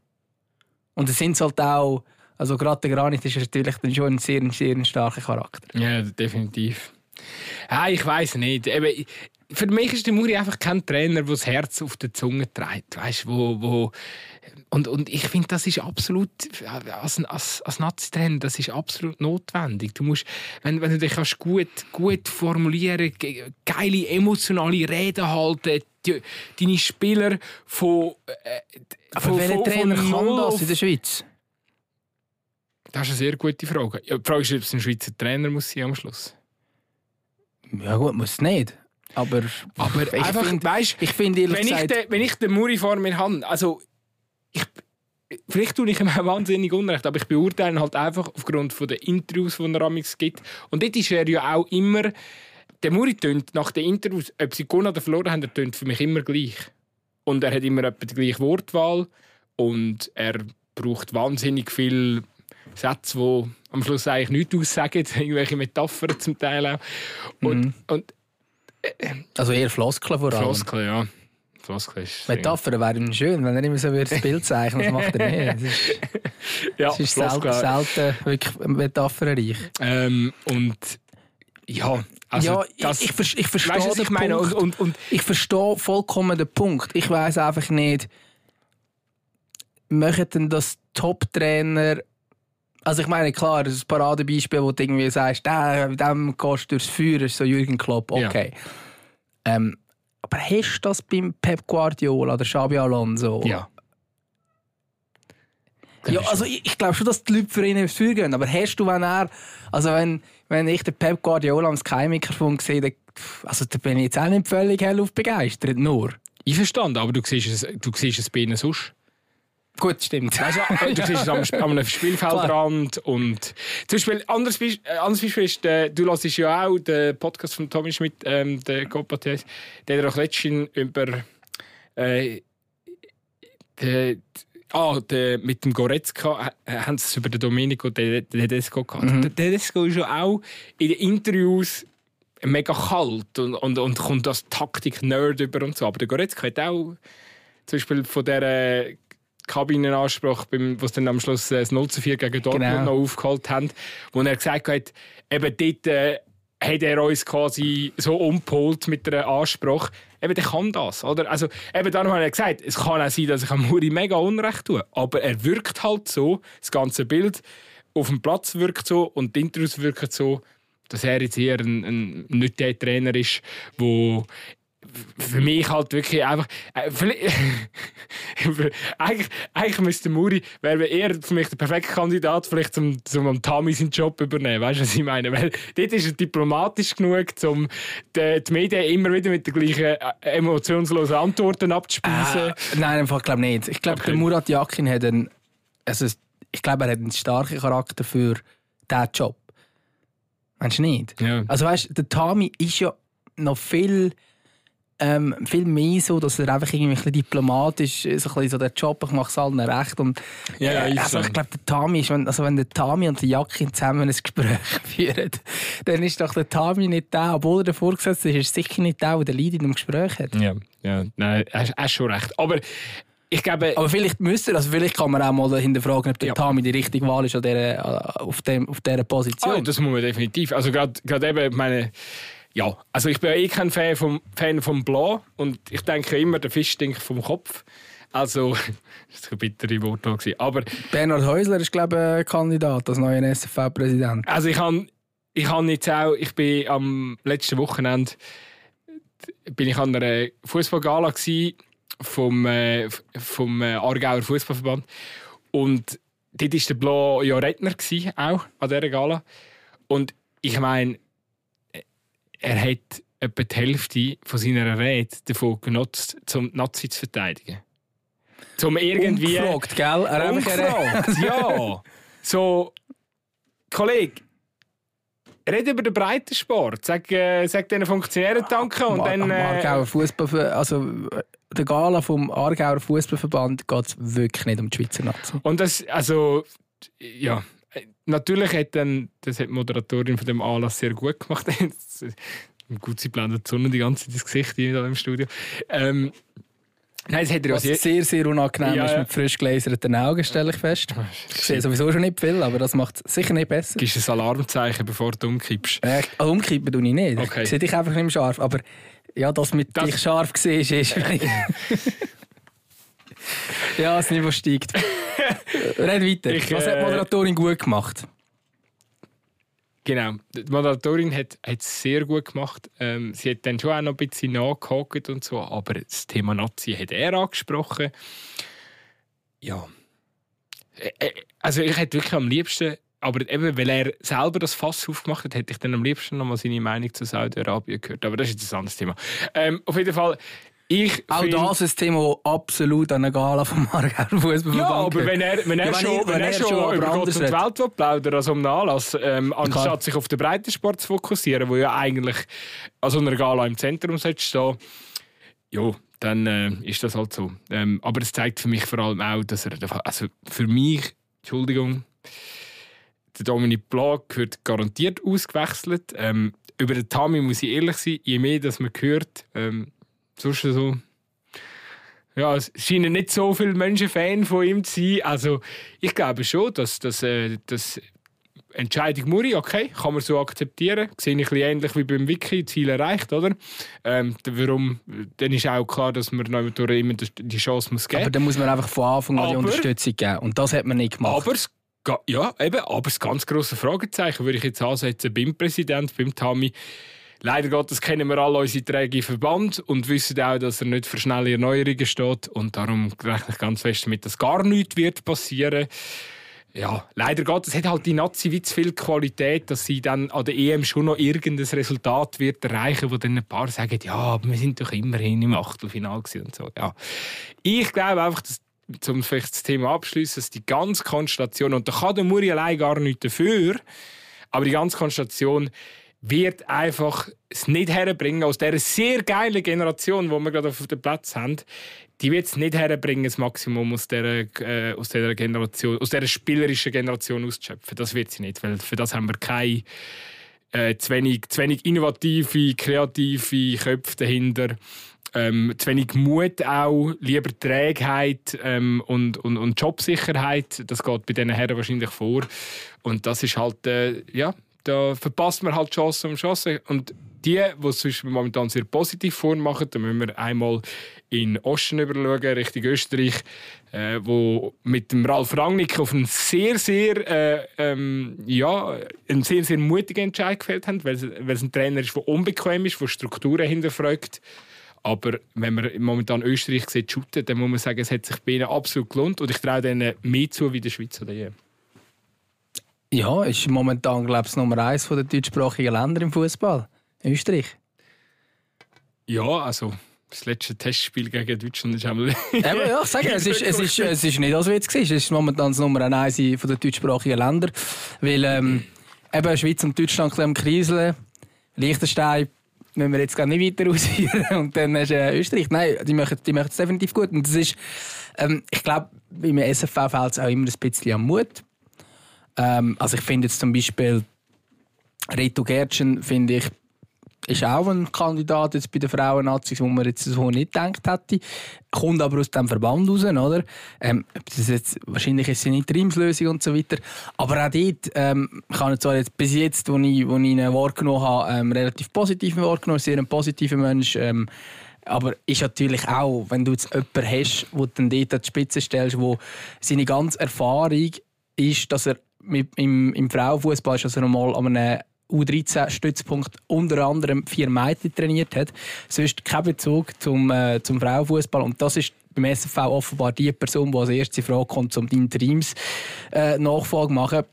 Speaker 1: Und es sind halt auch, also gerade der Granit ist natürlich dann schon ein sehr, sehr starker Charakter.
Speaker 2: Ja, definitiv. Ja, ich weiß nicht. Eben, für mich ist der Muri einfach kein Trainer, der das Herz auf der Zunge trägt. Weißt, wo, wo und, und ich finde, das ist absolut, als, als, als Nazi-Trainer, das ist absolut notwendig. Du musst, wenn, wenn du dich kannst gut, gut formulieren geile emotionale Reden halten, die, deine Spieler von. Äh,
Speaker 1: Aber welcher Trainer kann das in der Schweiz?
Speaker 2: Das ist eine sehr gute Frage. Ja, die Frage ist, ob es ein Schweizer Trainer muss sein am Schluss.
Speaker 1: Ja gut, muss es nicht. Aber,
Speaker 2: aber ich einfach, find, weißt, ich finde wenn. Ich de, wenn ich den Muri vor mir habe, also ich, vielleicht tue ich ihm auch wahnsinnig unrecht, aber ich beurteile ihn halt einfach aufgrund von den Interviews, die er amix gibt. Und dort ist er ja auch immer... Der Muri tönt nach den Interviews, ob sie gewonnen oder verloren haben, er tönt für mich immer gleich. Und er hat immer etwa die gleiche Wortwahl und er braucht wahnsinnig viel Sätze, die am Schluss eigentlich nichts aussagen, irgendwelche Metaphern zum Teil auch. Und,
Speaker 1: mhm. und äh, also eher Floskeln vor allem.
Speaker 2: Floskeln, ja. Floskeln
Speaker 1: Metaphern wären schön, wenn er immer so das Bild zeichnen das macht er nicht. Das ist, ja, das ist selten, selten wirklich metaphernreich.
Speaker 2: Ähm, und ja, also
Speaker 1: ja, das, ich, ich, ich verstehe weißt, ich meine und, und, und, ich verstehe vollkommen den Punkt. Ich weiß einfach nicht, möchten denn das Top-Trainer also ich meine, klar, das Paradebeispiel, wo du irgendwie sagst, der, dem gehst du durchs Feuer, ist so Jürgen Klopp, okay. Ja. Ähm, aber hast du das beim Pep Guardiola oder Xabi Alonso?
Speaker 2: Ja.
Speaker 1: Ja, also ich, ich glaube schon, dass die Leute für ihn ins Feuer gehen, aber hast du, wenn er, also wenn, wenn ich den Pep Guardiola am Sky-Mikrofon sehe, dann, also da bin ich jetzt auch nicht völlig hell begeistert, nur.
Speaker 2: Ich verstand, aber du siehst es, du siehst es bei ihnen sonst.
Speaker 1: Gut, stimmt.
Speaker 2: Weißt du, du siehst es am, am Spielfeldrand und zum Beispiel, anderes Beispiel, äh, anderes Beispiel ist, äh, du hörst ja auch den Podcast von Tommy Schmidt, ähm, der Copates, der hat auch letztens über äh, de, ah, de, mit dem Goretzka äh, haben sie über den Domenico Tedesco gehabt. Mhm. Der Tedesco ist ja auch in den Interviews mega kalt und, und, und kommt als Taktik-Nerd über und so. Aber der Goretzka hat auch zum Beispiel von dieser Kabinenanspruch, beim, was dann am Schluss äh, das 0 zu 4 gegen Dortmund genau. noch aufgeholt haben, wo er gesagt hat, eben dort äh, hat er uns quasi so umgeholt mit einem Anspruch. Eben, der kann das, oder? Also, eben darum habe ich gesagt, es kann auch sein, dass ich am Muri mega Unrecht tue, aber er wirkt halt so, das ganze Bild auf dem Platz wirkt so und die Intros wirken so, dass er jetzt eher ein, ein nicht der Trainer ist, der für mich halt wirklich einfach. Äh, eigentlich, eigentlich müsste Muri wäre eher für mich der perfekte Kandidat, vielleicht zum, zum Tami seinen Job übernehmen. Weißt du, was ich meine? Weil dort ist er diplomatisch genug, um die, die Medien immer wieder mit den gleichen äh, emotionslosen Antworten abzuspeisen. Äh,
Speaker 1: nein, einfach glaube nicht. Ich glaube, okay. der Murat Yakin hat einen, also ich glaube, er hat einen starken Charakter für diesen Job. Meinst du nicht?
Speaker 2: Ja.
Speaker 1: Also weißt, du, der Tami ist ja noch viel ähm, viel mehr so, dass er einfach irgendwie ein bisschen diplomatisch so, ein bisschen so der Job, ich mache es allen recht. Und,
Speaker 2: ja, ja,
Speaker 1: äh, also, ich glaube, der Tami ist, wenn, also wenn der Tami und der Jakin zusammen ein Gespräch führen, dann ist doch der Tami nicht da, obwohl er der Vorgesetzte ist, ist sicher nicht der, der den Leid in einem Gespräch hat.
Speaker 2: Ja, ja nein, hast, hast schon recht. Aber ich glaube,
Speaker 1: aber vielleicht müsste also vielleicht kann man auch mal hinterfragen, ob der ja. Tami die richtige Wahl ist an dieser, auf, dem, auf dieser Position.
Speaker 2: Oh, das muss man definitiv. Also gerade eben, meine ja, also ich bin ja eh kein Fan vom, Fan vom Blau und ich denke immer, der Fisch stinkt vom Kopf. Also, das war ein bittere Worte. Aber
Speaker 1: Bernhard Häusler ist, glaube ich, Kandidat als neuer SFV-Präsident.
Speaker 2: Also ich habe ich hab jetzt auch, ich bin am letzten Wochenende bin ich an einer Fußballgala vom, äh, vom äh, Aargauer Fußballverband und dort war der Blau ja Redner auch an dieser Gala. Und ich meine, er hat etwa die Hälfte von seiner Rede davon genutzt, um die Nazi zu verteidigen. Zum irgendwie...
Speaker 1: Umgefragt, gell?
Speaker 2: Er Umgefragt, ja. So, Kollege, red über den Breitensport. Sag, äh, sag diesen Funktionären Danke und dann... Äh,
Speaker 1: Aargauer Fußball, also der Gala vom Aargauer Fußballverband geht es wirklich nicht um die Schweizer Nazi.
Speaker 2: Und das, also, ja, natürlich hat dann, das hat die Moderatorin von dem Anlass sehr gut gemacht. gut, sie blendet die Sonne die ganze Zeit ins Gesicht hier im Studio. Ähm,
Speaker 1: Nein, es hat Was sehr, sehr, sehr unangenehm ja, ist mit frisch gläserten Augen, stelle ich fest. Ich sehe sowieso schon nicht viel, aber das macht es sicher nicht besser.
Speaker 2: Gibst ein Alarmzeichen, bevor du umkippst?
Speaker 1: Äh, also umkippen tue ich nicht. Okay. Ich sehe dich einfach nicht mehr scharf. Aber ja, dass mit das dich scharf siehst, ist... ja, das Niveau steigt. Red weiter. Ich, Was hat die äh, Moderatorin gut gemacht?
Speaker 2: Genau, die Moderatorin hat es sehr gut gemacht. Ähm, sie hat dann schon auch noch ein bisschen nachgehakt und so, aber das Thema Nazi hat er angesprochen. Ja. Also ich hätte wirklich am liebsten, aber eben, weil er selber das Fass aufgemacht hat, hätte ich dann am liebsten noch mal seine Meinung zu Saudi-Arabien gehört. Aber das ist jetzt ein anderes Thema. Ähm, auf jeden Fall, ich
Speaker 1: auch das ist ein Thema, das absolut an der Gala vom Aargauer Fußballverband
Speaker 2: Ja, aber wenn er, wenn er, ja, schon, wenn, wenn er, schon, schon über Gott und die Welt will plaudern, also um einen Anlass, ähm, anstatt sich auf den Breitensport zu fokussieren, wo ja eigentlich an so einer Gala im Zentrum stehen ja, dann äh, ist das halt so. Ähm, aber es zeigt für mich vor allem auch, dass er, also für mich, Entschuldigung, der Dominik Blag wird garantiert ausgewechselt. Ähm, über den Tami muss ich ehrlich sein, je mehr dass man hört, ähm, sonst so. Ja, es scheinen nicht so viele Menschen Fan von ihm zu sein. Also, ich glaube schon, dass das äh, dass Entscheidung Muri, okay, kann man so akzeptieren. Sehe ich ein ähnlich wie beim Wiki, Ziel erreicht, oder? Ähm, warum, dann ist auch klar, dass man noch immer die Chance muss geben muss.
Speaker 1: Aber dann muss man einfach von Anfang an die Unterstützung geben. Und das hat man nicht gemacht.
Speaker 2: Aber ja, eben, aber das ganz grosse Fragezeichen würde ich jetzt ansetzen beim Präsidenten, beim Tami. Leider Gottes kennen wir alle unsere Träge im Verband und wissen auch, dass er nicht für schnelle Erneuerungen steht. Und darum rechne ich ganz fest damit, dass gar nichts wird passieren ja, leider Gottes hat halt die Nazi wie zu viel Qualität, dass sie dann an der EM schon noch irgendein Resultat wird erreichen, wo dann ein paar sagen, ja, aber wir sind doch immerhin im Achtelfinale und so. Ja. Ich glaube einfach, dass um vielleicht das Thema abschließen, dass die ganze Konstellation und da kann der Muri allein gar nichts dafür, aber die ganze Konstellation wird einfach es nicht herbringen, aus dieser sehr geilen Generation, die wir gerade auf dem Platz haben, die wird es nicht herbringen, das Maximum aus dieser, äh, aus dieser Generation, aus dieser spielerischen Generation auszuschöpfen. Das wird sie nicht, weil für das haben wir keine äh, zu, wenig, zu wenig innovative, kreative Köpfe dahinter. Ähm, zu wenig Mut auch, lieber Trägheit ähm, und, und, und Jobsicherheit. Das geht bei diesen Herren wahrscheinlich vor. Und das ist halt, äh, ja, da verpasst man halt Chance um Chance. Und die, die es momentan sehr positiv vormachen, da müssen wir einmal in Osten überschauen, Richtung Österreich, äh, wo mit dem Ralf Rangnick auf einen sehr, sehr, äh, ähm, ja, einen sehr, sehr mutigen Entscheid gefällt haben, weil, es ein Trainer ist, der unbequem ist, der Strukturen hinterfragt. Aber wenn man momentan Österreich sieht, shooten, dann muss man sagen, es hat sich bei ihnen absolut gelohnt und ich traue denen mehr zu wie der Schweiz oder je.
Speaker 1: Ja, ist momentan, glaube ich, Nummer eins der deutschsprachigen Länder im Fußball. Österreich.
Speaker 2: Ja, also das letzte Testspiel gegen Deutschland ist einmal.
Speaker 1: Eben, ja, ich sage, es ist, es, ist, es ist nicht als Witz gewesen. Es ist momentan das Nummer eins der deutschsprachigen Länder. Weil ähm, eben Schweiz und Deutschland ein Kriseln. Liechtenstein müssen wir jetzt gar nicht weiter ausführen. Und dann ist äh, Österreich. Nein, die machen, die machen es definitiv gut. Und das ist, ähm, ich glaube, beim SFV fällt es auch immer ein bisschen am Mut. Ähm, also ich finde jetzt zum Beispiel Reto Gertschen finde ich ist auch ein Kandidat jetzt bei den Frauen-Nazis, wo man jetzt so nicht gedacht hätte. Kommt aber aus dem Verband raus, oder? Ähm, das jetzt, wahrscheinlich ist es eine Interimslösung und so weiter. Aber auch dort, ähm, ich habe zwar jetzt bis jetzt, wo ich, wo ich ihn wahrgenommen habe, ähm, relativ positiv wahrgenommen, sehr ein positiver Mensch. Ähm, aber ist natürlich auch, wenn du jetzt jemanden hast, wo du dann dort an die Spitze stellst, wo seine ganze Erfahrung ist, dass er im, im Frauenfußball ist, dass er mal an einem U13-Stützpunkt unter anderem vier Mädchen trainiert hat. Sonst kein Bezug zum, äh, zum Frauenfußball. Und das ist beim SFV offenbar die Person, die als erste Frage kommt, um die Interims äh, Nachfolge machen.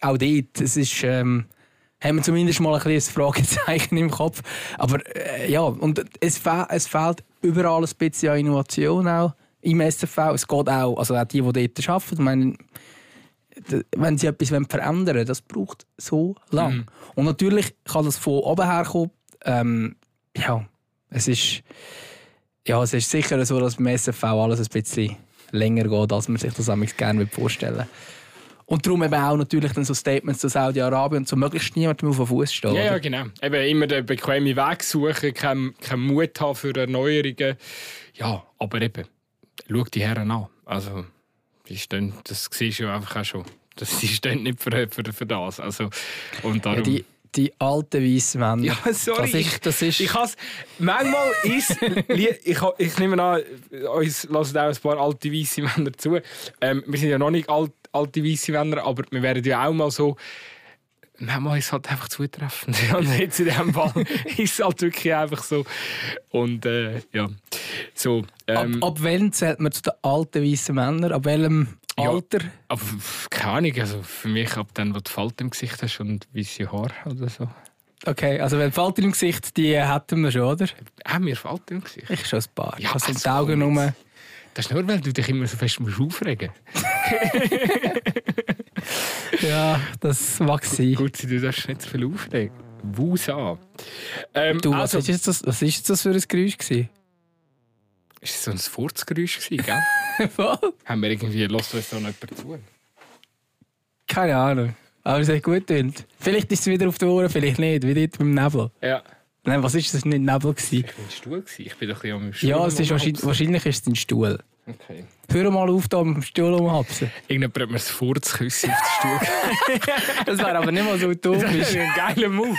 Speaker 1: Auch dort, es ist, ähm, haben wir zumindest mal ein kleines Fragezeichen im Kopf. Aber äh, ja, und es, fe es fehlt überall ein bisschen an Innovation auch im SFV. Es geht auch, also auch die, die dort arbeiten. Ich meine, wenn sie etwas verändern wollen, das braucht so lange. Mhm. Und natürlich kann das von oben her kommen. Ähm, ja, es ist, ja, es ist sicher so, dass beim SFV alles ein bisschen länger geht, als man sich das gerne vorstellen Und darum eben auch natürlich dann so Statements zu Saudi-Arabien und so möglichst niemandem auf den Fuß stehen.
Speaker 2: Ja, ja, genau. Eben immer den bequemen Weg suchen, keinen kein Mut haben für Erneuerungen. Ja, aber eben, schau die Herren an. Also, die stehen, das siehst du einfach auch schon. Das, die stehen nicht für, für, für das. Also, und darum...
Speaker 1: Ja, die, die alten weißen Männer.
Speaker 2: Ja, sorry.
Speaker 1: Das ist, das ist
Speaker 2: Ich has, manchmal ist, ich, ich nehme an, uns lassen auch ein paar alte weiße Männer zu. Ähm, wir sind ja noch nicht alt, alte weiße Männer, aber wir werden ja auch mal so. Manchmal ist es halt einfach zutreffend. Und jetzt in diesem Fall ist es halt wirklich einfach so. Und äh, ja, so. Ähm,
Speaker 1: ab, ab wann zählt man zu den alten weißen Männern? Ab welchem
Speaker 2: Ja.
Speaker 1: Alter?
Speaker 2: aber keine Ahnung, also für mich ab dann, wo du Falten im Gesicht hast und weiße Haare oder so.
Speaker 1: Okay, also wenn Falten im Gesicht, die hätten wir schon, oder?
Speaker 2: Auch mir Falten im Gesicht.
Speaker 1: Ich schon ein paar.
Speaker 2: Ja,
Speaker 1: also die Augen rum.
Speaker 2: Das ist nur, weil du dich immer so fest musst aufregen
Speaker 1: Ja, das mag sein.
Speaker 2: Gut, du darfst nicht zu viel aufregen. Wusa. Ähm,
Speaker 1: Du, was,
Speaker 2: also,
Speaker 1: ist jetzt das, was ist jetzt das für ein Geräusch gewesen?
Speaker 2: ist das so ein Furzgeräusch gewesen, gell?
Speaker 1: Was?
Speaker 2: Haben wir irgendwie, lässt uns da noch jemand zu?
Speaker 1: Keine Ahnung. Aber es hat gut getönt. Vielleicht ist es wieder auf die Ohren, vielleicht nicht, wie dort beim Nebel.
Speaker 2: Ja.
Speaker 1: Nein, was ist das? Nicht Nebel gewesen.
Speaker 2: Ich war ein Stuhl. Gewesen. Ich bin doch ein bisschen am Stuhl.
Speaker 1: Ja, es ist wahrscheinlich, wahrscheinlich ist es ein Stuhl.
Speaker 2: Okay.
Speaker 1: Hör mal auf, da am Stuhl rumhapsen.
Speaker 2: Irgendjemand hat mir das Furzküsschen auf den Stuhl
Speaker 1: Das wäre aber nicht mal so
Speaker 2: Das
Speaker 1: utopisch.
Speaker 2: ist ein geiler Move.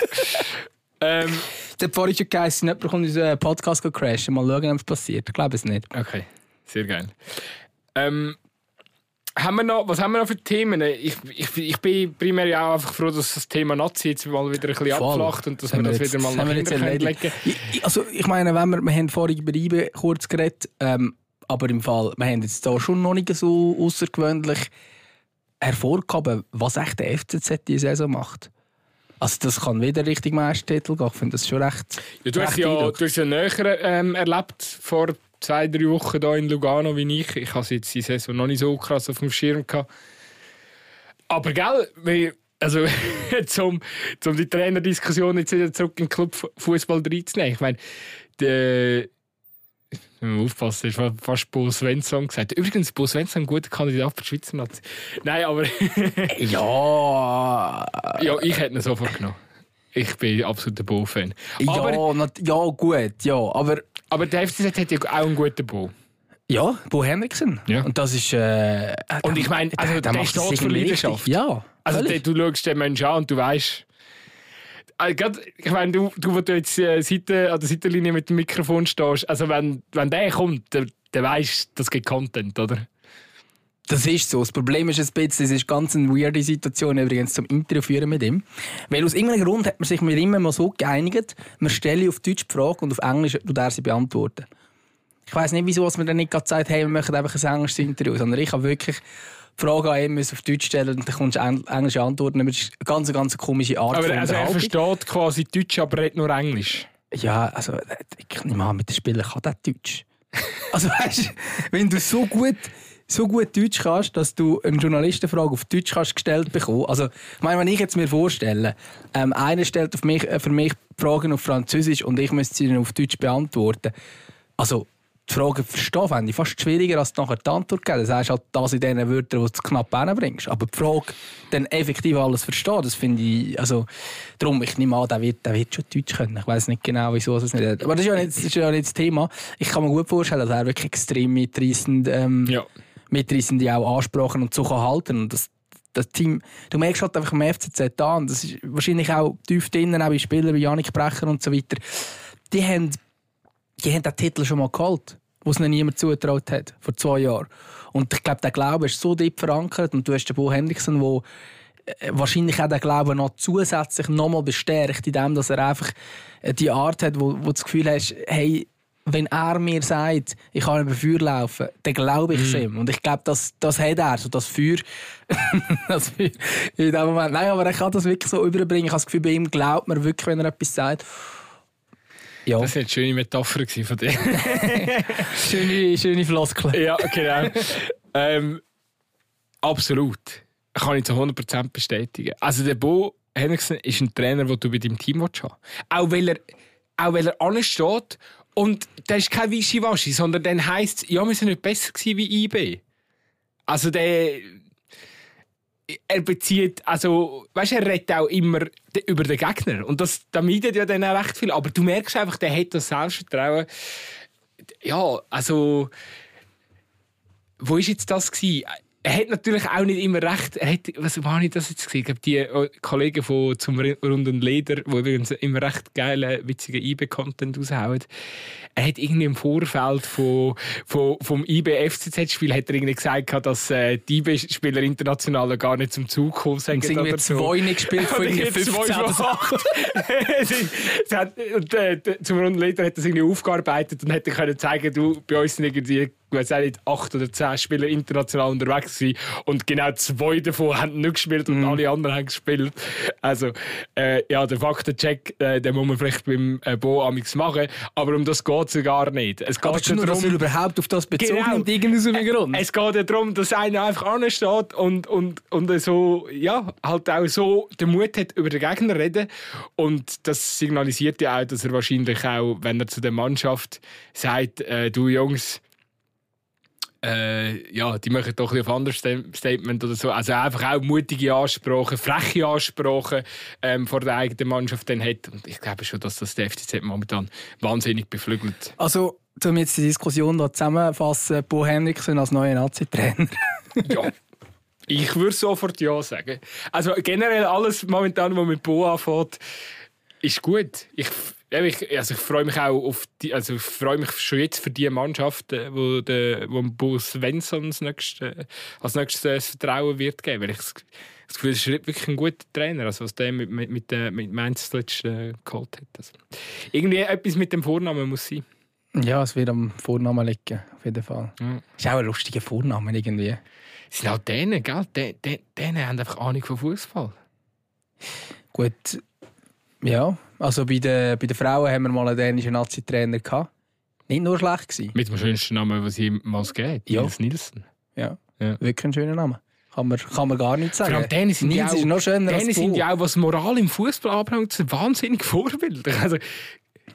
Speaker 2: ähm,
Speaker 1: Der vorhin schon geheißen, jemand kommt unseren Podcast crashen. Mal schauen, was passiert. Ich glaube es nicht.
Speaker 2: okay, sehr geil. Ähm, haben wir noch, was haben wir noch für Themen? Ich, ich, ich bin primär ja auch einfach froh, dass das Thema Nazi jetzt mal wieder ein bisschen
Speaker 1: Voll.
Speaker 2: abflacht und dass
Speaker 1: Das
Speaker 2: wir das
Speaker 1: jetzt-
Speaker 2: wieder mal nach hinten können legen
Speaker 1: ich- Also, ich meine, wenn wir, wir haben vorhin über IBE kurz geredet, ähm, aber im Fall, wir haben jetzt da schon noch nicht so außergewöhnlich hervorgehoben, was echt der FCZ diese Saison macht. Also das kann wieder Richtung Meistertitel gehen. Ich finde das schon recht.
Speaker 2: Ja, du, hast
Speaker 1: recht
Speaker 2: ja,
Speaker 1: eindrucksvoll.
Speaker 2: du hast ja näher ähm, erlebt vor zwei, drei Wochen hier in Lugano wie ich. Ich habe jetzt die Saison noch nicht so krass auf dem Schirm gehabt. Aber gell, also zum, zum die Trainerdiskussion jetzt wieder zurück in den Club Fußball reinzunehmen. Ich meine, wenn man aufpassen, ist fast Bo Svensson gesagt. Übrigens, Bo Svensson ein guter Kandidat für die Schweizer Nazi. Nein, aber
Speaker 1: Ja,
Speaker 2: ja, ich hätte ihn sofort genommen. Ich bin absoluter Bo-Fan.
Speaker 1: Ja, ja, gut, ja, aber
Speaker 2: aber der FCZ hat ja auch einen guten Bo.
Speaker 1: ja, Bo Henriksen.
Speaker 2: Ja.
Speaker 1: Und das ist. Äh,
Speaker 2: Und ich meine, also der
Speaker 1: macht
Speaker 2: steht
Speaker 1: das
Speaker 2: für Leidenschaft.
Speaker 1: Ja,
Speaker 2: Also der, du schaust den Menschen an und du weißt. Also, ich du, du, wo du jetzt äh, Seite, an der Seitenlinie mit dem Mikrofon stehst, also wenn, wenn der kommt, dann, dann weißt du, das gibt Content, oder?
Speaker 1: Das ist so. Das Problem ist ein bisschen, es ist ganz eine weirde Situation übrigens zum Interview führen mit ihm. Weil aus irgendeinem Grund hat man sich mit ihm mal so geeinigt, man stelle auf Deutsch die Frage und auf Englisch tut er sie beantworten. Ich weiß nicht, wieso man dann nicht gerade sagt, hey, wir machen einfach ein englisches Interview, sondern ich habe wirklich Frage an ihn auf Deutsch stellen und dann kommst du eng- englische Antworten. Das ist eine ganz, ganz komische Art
Speaker 2: Aber
Speaker 1: von
Speaker 2: also er versteht quasi Deutsch, aber redet nur Englisch.
Speaker 1: Ja, also ich nehme an, mit den Spielern kann der Deutsch. Also weißt du, wenn du so gut, so gut Deutsch kannst, dass du eine Journalistenfrage auf Deutsch kannst gestellt bekommen. Also ich meine, wenn ich jetzt mir vorstelle, ähm, einer stellt auf mich, äh, für mich Fragen auf Französisch und ich müsste sie dann auf Deutsch beantworten. Also die Frage verstehen fände ich fast schwieriger, als nachher die Antwort geben. Das heißt halt das in den Wörtern, die du knapp hinbringst. Aber die Frage, dann effektiv alles verstehen, das finde ich, also darum, ich nehme an, der wird, der wird schon Deutsch können. Ich weiß nicht genau, wieso es nicht hat. Aber das ist ja nicht, das ist ja nicht das Thema. Ich kann mir gut vorstellen, dass er wirklich extrem mitreissend, ähm,
Speaker 2: Ja.
Speaker 1: mitreissende auch ansprachen und so kann halten. Und das, das Team, du merkst halt einfach im FCZ an, das ist wahrscheinlich auch tief drinnen, auch bei Spielern wie Janik Brecher und so weiter, die haben, die haben den Titel schon mal geholt, wo es noch niemand zugetraut hat, vor zwei Jahren. Und ich glaube, der Glaube ist so deep verankert und du hast den Bo Henriksen, der äh, wahrscheinlich auch den Glauben noch zusätzlich nochmal bestärkt, indem dass er einfach äh, die Art hat, wo, wo du das Gefühl hast, hey, wenn er mir sagt, ich kann über Feuer laufen, dann glaube ich es ihm. Und ich glaube, das, das hat er, so das Feuer. das Feuer in dem Moment. Nein, aber er kann das wirklich so überbringen. Ich habe das Gefühl, bei ihm glaubt man wirklich, wenn er etwas sagt. Ja,
Speaker 2: Das war eine schöne Metapher von dir.
Speaker 1: schöne, schöne Floskel.
Speaker 2: ja, genau. ähm, absolut. Kann ich zu 100% bestätigen. Also der Bo Henriksen ist ein Trainer, den du bei deinem Team willst haben Auch weil er, auch weil er ansteht und der ist kein Wischiwaschi, sondern dann heisst es, ja, wir sind nicht besser gewesen wie IB. Also der... er bezieht, also, weißt, er redet auch immer über den Gegner. Und das, meidet ja dann auch recht viel. Aber du merkst einfach, der hat das Selbstvertrauen. Ja, also, wo ist jetzt das gewesen? Er hat natürlich auch nicht immer recht. Er hat, was war ich das jetzt gesehen? Ich glaube, die äh, Kollegen von zum runden Leder, die übrigens immer recht geile, witzige IB-Content raushauen. Er hat irgendwie im Vorfeld von, von, vom IB-FCZ-Spiel hat er irgendwie gesagt, dass äh, die IB-Spieler international gar nicht zum Zug kommen.
Speaker 1: Sagen und irgendwie zwei nicht gespielt von irgendwie 15 oder 8.
Speaker 2: und, äh, zum runden Leder hat er das irgendwie aufgearbeitet und hätte können zeigen, du, bei uns sind irgendwie ich weiß nicht, acht oder zehn Spieler international unterwegs gewesen. und genau zwei davon haben nicht gespielt und mm. alle anderen haben gespielt. Also, äh, ja, der Faktencheck, äh, den muss man vielleicht beim äh, Bo amix machen, aber um das geht es gar nicht. Es geht
Speaker 1: aber schon nur, darum, dass er überhaupt auf das bezogen genau, und irgendeinem Grund.
Speaker 2: Es geht ja darum, dass einer einfach ansteht und, und, und so, ja, halt auch so den Mut hat, über den Gegner zu reden und das signalisiert ja auch, dass er wahrscheinlich auch, wenn er zu der Mannschaft sagt, äh, du Jungs, äh, ja, die machen doch ein auf anderes Statement oder so. Also einfach auch mutige Ansprachen, freche Ansprachen ähm, vor der eigenen Mannschaft dann hat. Und ich glaube schon, dass das der FCZ momentan wahnsinnig beflügelt.
Speaker 1: Also, um jetzt die Diskussion hier zusammenfassen, Bo Henriksen als neuer Nazi-Trainer.
Speaker 2: ja. Ich würde sofort Ja sagen. Also generell alles momentan, was mit Bo anfängt, ist gut. Ich ich, also ich freue mich auch auf die, also ich freue mich schon jetzt für die Mannschaft, äh, wo der, wo Bo Svensson als nächstes, als nächstes das Vertrauen wird geben, weil ich das, Gefühl, ist wirklich ein guter Trainer, also was der mit, mit, mit, mit Mainz zuletzt äh, geholt hat. Also, irgendwie etwas mit dem Vornamen muss sein.
Speaker 1: Ja, es wird am Vornamen liegen, auf jeden Fall. Ja. Ist auch ein lustiger Vorname irgendwie.
Speaker 2: Es sind auch denen, gell? Die, denen haben einfach Ahnung von Fußball.
Speaker 1: Gut, ja, also bei den, bei den Frauen haben wir mal einen dänischen Nazi-Trainer gehabt. Nicht nur schlecht gewesen.
Speaker 2: Mit dem schönsten Namen, was jemals geht. Ja. Nils Nielsen.
Speaker 1: Ja. ja. wirklich ein schöner Name. Kann man, kann man gar nicht sagen. Vor allem
Speaker 2: Dänen sind Nils ja auch, noch schöner Dänen sind ja auch, was Moral im Fußball anbelangt, wahnsinnig Vorbilder. Also,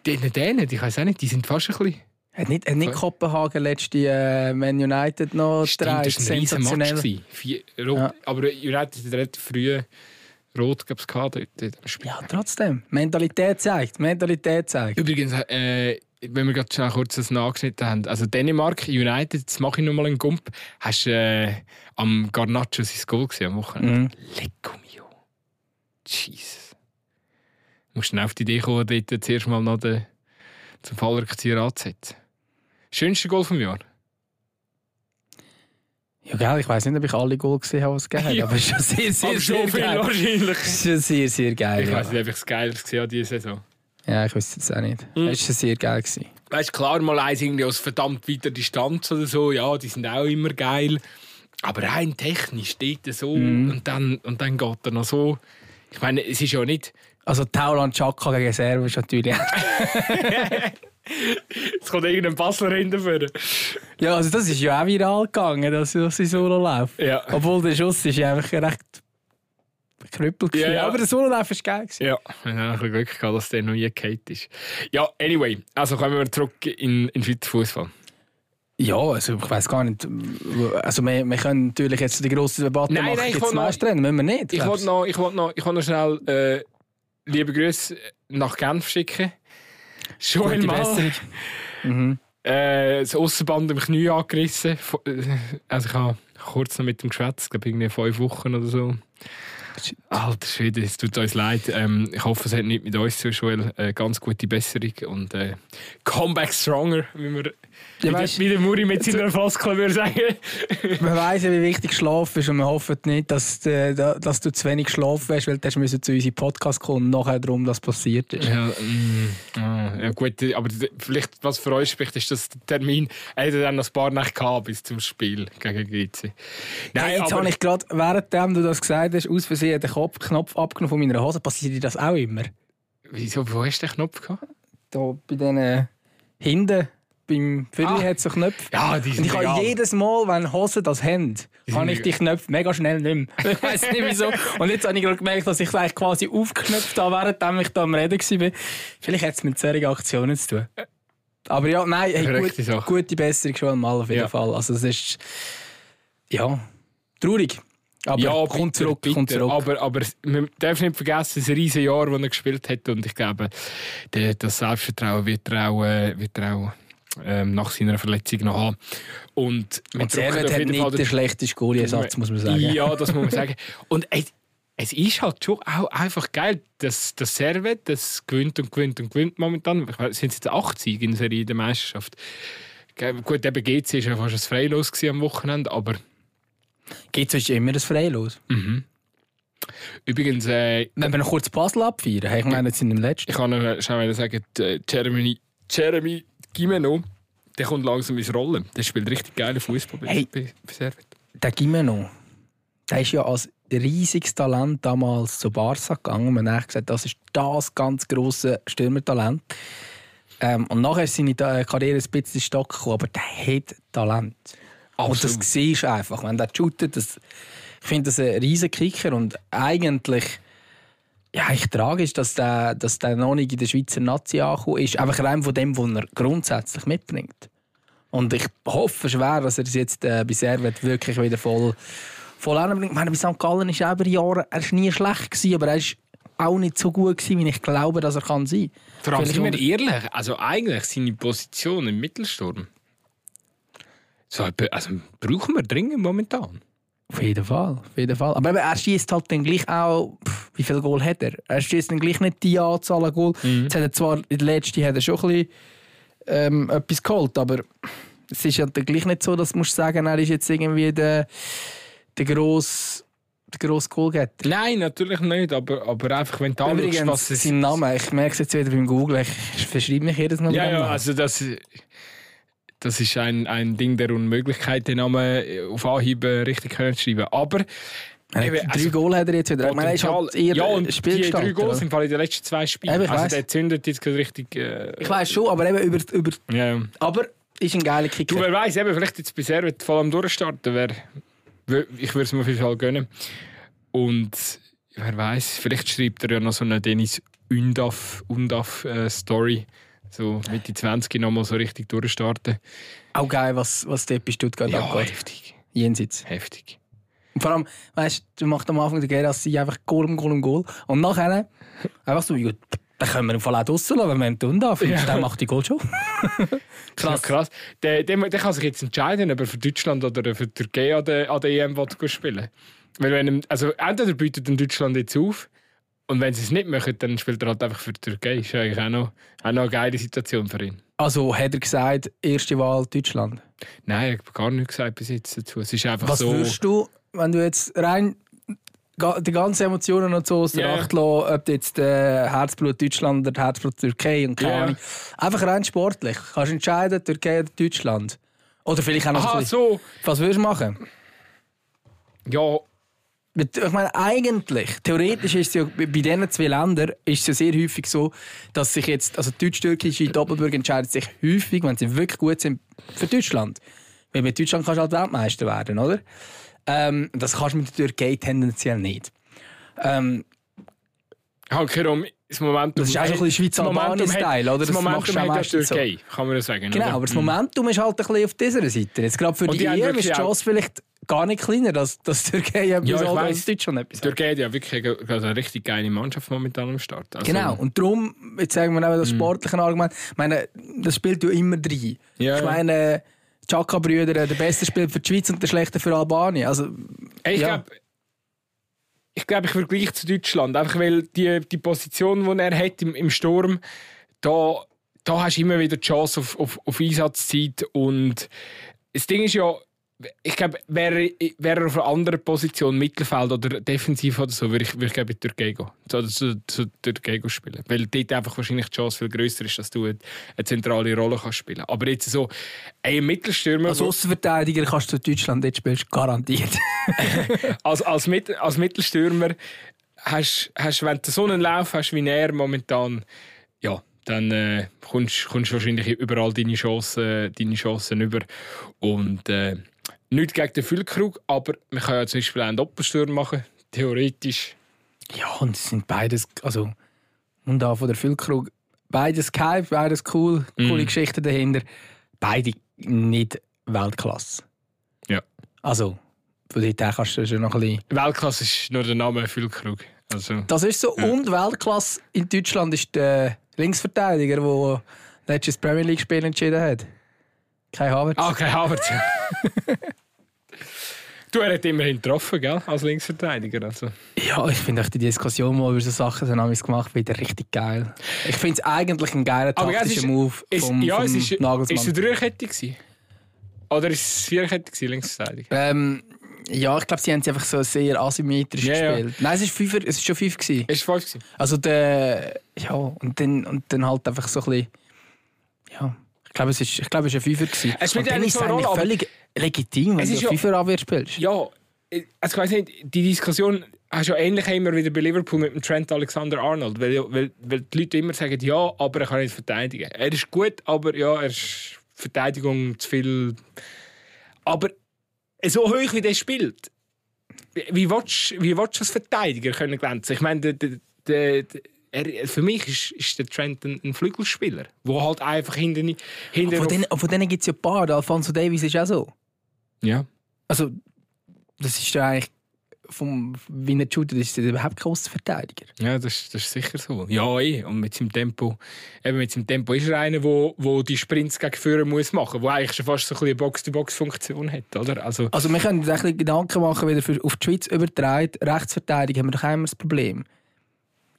Speaker 2: die Dänen, ich weiß auch nicht, die sind fast ein bisschen...
Speaker 1: Hat nicht, hat nicht Kopenhagen letzte äh, Man United noch
Speaker 2: Stimmt, das war ein riesen Match. Vier, ja. Aber United hat relativ früh Rot gab es dort.
Speaker 1: Ja, trotzdem. Mentalität zeigt. Mentalität zeigt.
Speaker 2: Übrigens, äh, wenn wir gerade schon kurz das nachgeschnitten haben, also Dänemark, United, jetzt mache ich nochmal einen Gump. Hast du äh, am Garnacho sein Goal gesehen am Wochenende? Mhm. Lecco mio. Jesus. Du musst dann auf die Idee kommen, dort zuerst mal noch den, zum Fallrückzieher anzusetzen. Schönste Goal vom Jahr?
Speaker 1: Ja, gell, ich weiß nicht, ob ich alle Goal gesehen habe, was es gegeben hat, aber es ist schon sehr, sehr, sehr, sehr geil.
Speaker 2: wahrscheinlich.
Speaker 1: Schon sehr, sehr geil.
Speaker 2: Ich ja. weiß nicht, ob ich es geil gesehen habe diese Saison.
Speaker 1: Ja, ich wüsste es auch nicht. Mhm. Es war sehr geil. Gewesen.
Speaker 2: Weißt klar, mal eins irgendwie aus verdammt weiter Distanz oder so, ja, die sind auch immer geil. Aber rein technisch steht er so mhm. und, dann, und dann geht er noch so. Ich meine, es ist ja nicht.
Speaker 1: Also Tauland Chaka gegen Servo ist natürlich.
Speaker 2: Es kommt irgendein Basler hinterführen.
Speaker 1: Ja, also das ist ja auch viral gegangen, dass sie Solo läuft. Ja. Obwohl der Schuss ist einfach recht knüppelt ja, ja. Aber der Sololauf war geil.
Speaker 2: Ja, wir haben ein bisschen Glück gehabt, dass der noch nie ist. Ja, anyway, also kommen wir zurück in, in Schweizer Fußball.
Speaker 1: Ja, also ich weiß gar nicht. Also wir, wir können natürlich jetzt die grosse Debatte nein, machen, nein, jetzt Meister müssen wir nicht.
Speaker 2: Ich wollte noch, ich wollt noch, wollt noch schnell äh, liebe Grüße nach Genf schicken. Schon Gute einmal. Mhm. Äh, das Aussenband im Knie angerissen. Äh, also ich habe kurz noch mit dem geschwätzt, glaube irgendwie fünf Wochen oder so. Alter Schwede, es tut uns leid. Ähm, ich hoffe, es hat nicht mit uns zu, Joel. Äh, ganz gute Besserung und äh, Comeback Stronger, wie wir ja, weißt, wie der Muri mit seiner Floskel würde sagen.
Speaker 1: man weiss ja, wie wichtig Schlaf ist und wir hoffen nicht, dass, äh, dass du zu wenig geschlafen hast, weil du musst zu unserem Podcast kommen und nachher darum, dass passiert ist.
Speaker 2: Ja, mm, ja, gut, aber vielleicht, was für euch spricht, ist, dass der Termin, er dann noch ein paar Nächte gehabt bis zum Spiel gegen GC.
Speaker 1: Nein, hey, jetzt habe ich gerade, während du das gesagt hast, aus Versehen den Knopf abgenommen von meiner Hose. Passiert dir das auch immer?
Speaker 2: Wieso, wo hast du den Knopf gehabt?
Speaker 1: Da bei diesen hinten beim Viertel ah. hat es so Knöpfe.
Speaker 2: Ja, die sind
Speaker 1: Und ich habe jedes Mal, wenn Hosen das haben, kann ich die Knöpfe mega schnell nicht mehr. Ich weiß nicht wieso. Und jetzt habe ich gerade gemerkt, dass ich es quasi aufgeknöpft habe, während ich da am Reden war. Vielleicht hat es mit solchen Aktionen zu tun. Aber ja, nein, hey, gut, gute Besserung schon mal auf jeden ja. Fall. Also es ist ja traurig. Aber
Speaker 2: ja,
Speaker 1: kommt zurück,
Speaker 2: bitter.
Speaker 1: kommt zurück.
Speaker 2: Aber, aber man darf nicht vergessen, das riesige Jahr, das er gespielt hat. Und ich glaube, das Selbstvertrauen wird er auch, äh, wird er auch ähm, nach seiner Verletzung noch haben. Und,
Speaker 1: Und Servet hat
Speaker 2: Fall
Speaker 1: nicht
Speaker 2: den-
Speaker 1: schlechtesten Goalie-Ersatz, muss man sagen.
Speaker 2: Ja, das muss man sagen. Und es, es ist halt schon auch einfach geil, dass das Servet das gewinnt und gewinnt und gewinnt momentan. Weiß, sind es jetzt acht Siege in der Serie der Meisterschaft. Gut, eben GC war ja fast ein Freilos am Wochenende, aber
Speaker 1: Geht es immer das Freilos?
Speaker 2: übrigens, äh,
Speaker 1: Wenn wir noch kurz Basel abfeiern, hey, ich meine, jetzt sind im letzten.
Speaker 2: ich kann noch schnell sagen, die, Jeremy, Jeremy Gimeno, der kommt langsam ins Rollen. Der spielt richtig geile Fußball
Speaker 1: Hey.
Speaker 2: bei, bei Servet.
Speaker 1: Der Gimeno, der ist ja als riesiges Talent damals zu Barca gegangen. Man hat gesagt, das ist das ganz grosse Stürmertalent. Ähm, und nachher ist seine äh, Karriere ein bisschen in den Stock gekommen, aber der hat Talent. Und das
Speaker 2: Absolut.
Speaker 1: siehst du einfach. Wenn der shootet, das, ich finde das ein riesen Kicker und eigentlich ja, ich tragisch, dass der, dass der noch nicht in der Schweizer Nazi angekommen ist. Einfach rein von dem, was er grundsätzlich mitbringt. Und ich hoffe schwer, dass er es jetzt äh, bei Servet wirklich wieder voll, voll anbringt. Ich meine, bei St. Gallen ist er über Jahre er ist nie schlecht gewesen, aber er ist auch nicht so gut gewesen, wie ich glaube, dass er kann sein.
Speaker 2: Vor allem, sind wir ehrlich, also eigentlich seine Position im Mittelsturm. So, also brauchen wir dringend momentan.
Speaker 1: Auf jeden Fall, auf jeden Fall. Aber eben, er schießt halt dann gleich auch, pff, wie viel Goal hat er? Er schießt dann gleich nicht die Anzahl an Goal. Jetzt hat er zwar in der letzten hat er schon ein bisschen ähm, etwas geholt, aber es ist ja dann gleich nicht so, dass du sagen, er ist jetzt irgendwie der, der grosse, der grosse Goalgetter.
Speaker 2: Nein, natürlich nicht, aber, aber einfach, wenn du anschaust,
Speaker 1: Übrigens,
Speaker 2: was es
Speaker 1: sein Name, ich merke es jetzt wieder beim Google, ich verschreibe mich jedes Mal.
Speaker 2: Ja, ja, also das, das ist ein, ein Ding der Unmöglichkeit, den Namen auf Anhieb äh, richtig können zu schreiben. Aber
Speaker 1: Er hat
Speaker 2: eben,
Speaker 1: drei
Speaker 2: also,
Speaker 1: Goal hat er jetzt wieder. Ich meine, ist halt eher
Speaker 2: ja, und die drei im Fall in den letzten zwei Spielen.
Speaker 1: Eben,
Speaker 2: also
Speaker 1: weiss.
Speaker 2: der zündet jetzt richtig. Äh,
Speaker 1: Ich weiß schon, aber eben über, über
Speaker 2: ja.
Speaker 1: aber ist ein geiler Kicker.
Speaker 2: Du, wer weiß, eben, vielleicht jetzt bei Servet voll am Durchstarten wäre. Ich würde es mir auf jeden Fall gönnen. Und wer weiß, vielleicht schreibt er ja noch so eine Dennis Undaf, Undaf äh, Story. So Mitte 20 nochmal so richtig durchstarten.
Speaker 1: Auch geil, was, was dort bei Stuttgart
Speaker 2: Ja,
Speaker 1: abgeht.
Speaker 2: heftig.
Speaker 1: Jenseits.
Speaker 2: Heftig.
Speaker 1: Und vor allem, weißt du, macht am Anfang der Gerassi einfach Goal um Goal um Goal. Und nachher einfach so, ja, dann können wir im Fall auch draussen lassen, wenn wir ihn tun darf.
Speaker 2: Ja.
Speaker 1: Dann macht die Goal schon.
Speaker 2: Krass. Ja, krass. Der, der, der kann sich jetzt entscheiden, ob er für Deutschland oder für die Türkei an der, an der EM will spielen Weil wenn also entweder bietet Deutschland jetzt auf und wenn sie es nicht machen, dann spielt er halt einfach für die Türkei. Ist ja eigentlich auch noch, auch noch eine geile Situation für ihn.
Speaker 1: Also hat er gesagt, erste Wahl Deutschland.
Speaker 2: Nein, ich habe gar nichts gesagt bis jetzt dazu. Es ist einfach
Speaker 1: Was
Speaker 2: so.
Speaker 1: würdest du, wenn du jetzt rein die ganzen Emotionen und so aus der
Speaker 2: Ja.
Speaker 1: Acht lässt, ob jetzt äh, Herzblut Deutschland oder Herzblut Türkei und keine. Ahnung. Einfach rein sportlich. Kannst du entscheiden, Türkei oder Deutschland. Oder vielleicht auch noch so
Speaker 2: Aha, so.
Speaker 1: Was würdest du machen?
Speaker 2: Ja,
Speaker 1: Ich meine, eigentlich, theoretisch ist es ja bei diesen zwei Ländern ist es ja sehr häufig so, dass sich jetzt, also deutsch-türkische Doppelbürger entscheiden sich häufig, wenn sie wirklich gut sind, für Deutschland. Weil mit Deutschland kannst du halt Weltmeister werden, oder? Ähm, das kannst du mit der Türkei tendenziell nicht. Ähm,
Speaker 2: halt darum, das Momentum.
Speaker 1: Das ist auch so ein bisschen Schweizer Albanien-Style, oder?
Speaker 2: Das
Speaker 1: Das
Speaker 2: Momentum hat ja
Speaker 1: so.
Speaker 2: Türkei, kann man ja sagen.
Speaker 1: genau,
Speaker 2: oder?
Speaker 1: aber das
Speaker 2: Mhm.
Speaker 1: Momentum ist halt ein bisschen auf dieser Seite. Jetzt gerade für
Speaker 2: Und
Speaker 1: die,
Speaker 2: die
Speaker 1: EM ist die Chance vielleicht gar nicht kleiner, dass, dass Türkei etwas
Speaker 2: Ja, ich weiss.
Speaker 1: Deutschland etwas
Speaker 2: Türkei hat ja wirklich eine, also eine richtig geile Mannschaft momentan am Start. Also,
Speaker 1: Genau, und darum, jetzt sagen wir eben das sportliche Argument, ich meine, das spielt ja immer drin.
Speaker 2: Ja,
Speaker 1: ich meine, Chaka-Brüder, der beste spielt für die Schweiz und der schlechte für Albanien. Also,
Speaker 2: ich
Speaker 1: Ja.
Speaker 2: glaube, ich, glaub, ich vergleiche zu Deutschland. Einfach weil die, die Position, die er hat im, im Sturm, da, da hast du immer wieder die Chance auf, auf, auf Einsatzzeit. Und das Ding ist ja, ich glaube, wäre wäre er auf einer anderen Position, Mittelfeld oder defensiv oder so, würde ich, würde ich glaube, Türkei gehen. Zu, zu der Türkei spielen. Weil dort einfach wahrscheinlich die Chance viel grösser ist, dass du eine, eine zentrale Rolle kannst spielen Aber jetzt so, ein Mittelstürmer.
Speaker 1: als Außenverteidiger kannst du Deutschland jetzt spielst, garantiert.
Speaker 2: als, als, Mit, als Mittelstürmer hast, hast, wenn du so einen Lauf hast wie er momentan, ja, dann äh, kommst du wahrscheinlich überall deine Chancen, deine Chancen über. Und äh, nicht gegen den Füllkrug, aber man kann ja zum Beispiel einen Doppelsturm machen, theoretisch.
Speaker 1: ja, und es sind beides, also, und auch von der Füllkrug, beides geil, beides cool, coole
Speaker 2: Mhm.
Speaker 1: Geschichten dahinter. Beide nicht Weltklasse.
Speaker 2: Ja.
Speaker 1: Also, von dort her kannst du schon noch ein bisschen...
Speaker 2: Weltklasse ist nur der Name Füllkrug. Also,
Speaker 1: Das ist so. Und Weltklasse in Deutschland ist der Linksverteidiger, der letztes Premier League-Spiel entschieden hat. Kein Havertz.
Speaker 2: ah, kein Havertz. du, er hat immerhin getroffen, gell? Als Linksverteidiger. Also.
Speaker 1: Ja, ich finde die Diskussion, die über so Sachen sind, haben gemacht wieder richtig geil. Ich finde es eigentlich ein geiler taktischer
Speaker 2: ist-
Speaker 1: Move
Speaker 2: Ist,
Speaker 1: vom,
Speaker 2: ja,
Speaker 1: vom
Speaker 2: es ist,
Speaker 1: Nagelsmann.
Speaker 2: ist es eine Dreierkette gewesen? Oder ist es eine Viererkette gewesen, Linksverteidiger?
Speaker 1: ähm, ja, ich glaube, sie haben es einfach so sehr asymmetrisch
Speaker 2: Ja, ja.
Speaker 1: gespielt. Nein, es ist, Fünfer, es ist schon fünf gewesen.
Speaker 2: Ist es fünf gewesen?
Speaker 1: Also der, ja, und dann, und dann halt einfach so ein bisschen, ja, glaube, es ist, ich glaube, es ist ein Fünfer gewesen.
Speaker 2: Es spielt so eine
Speaker 1: eigentlich
Speaker 2: Rolle,
Speaker 1: völlig legitim, wenn du
Speaker 2: ja-
Speaker 1: Fünferabwehr spielst.
Speaker 2: Ja, also ich weiß nicht, die Diskussion hast du ja ähnlich immer wieder bei Liverpool mit dem Trent Alexander-Arnold, weil, weil, weil die Leute immer sagen, ja, aber er kann nicht verteidigen. Er ist gut, aber ja, er ist Verteidigung zu viel. Aber so hoch wie der spielt, wie- willst wie willst du als Verteidiger können glänzen? Ich meine, der, der, der, er, für mich ist, ist der Trent ein, ein Flügelspieler, der halt einfach hinter, hinter
Speaker 1: Von denen, von denen gibt es ja ein paar. Der Alfonso Davies ist auch so.
Speaker 2: ja.
Speaker 1: Also, das ist ja eigentlich, vom, wie er shootet, ist er überhaupt kein Außenverteidiger.
Speaker 2: Ja, das, das ist sicher so. Ja, eh. Und mit seinem Tempo, eben mit seinem Tempo ist er einer, wo, wo die Sprints gegen Führer muss machen, wo eigentlich schon fast so ein eine Box-to-Box-Funktion hat, oder? Also,
Speaker 1: Also, wir können uns ein bisschen Gedanken machen, wieder für, auf die Schweiz übertragen. Rechtsverteidigung haben wir doch immer das Problem.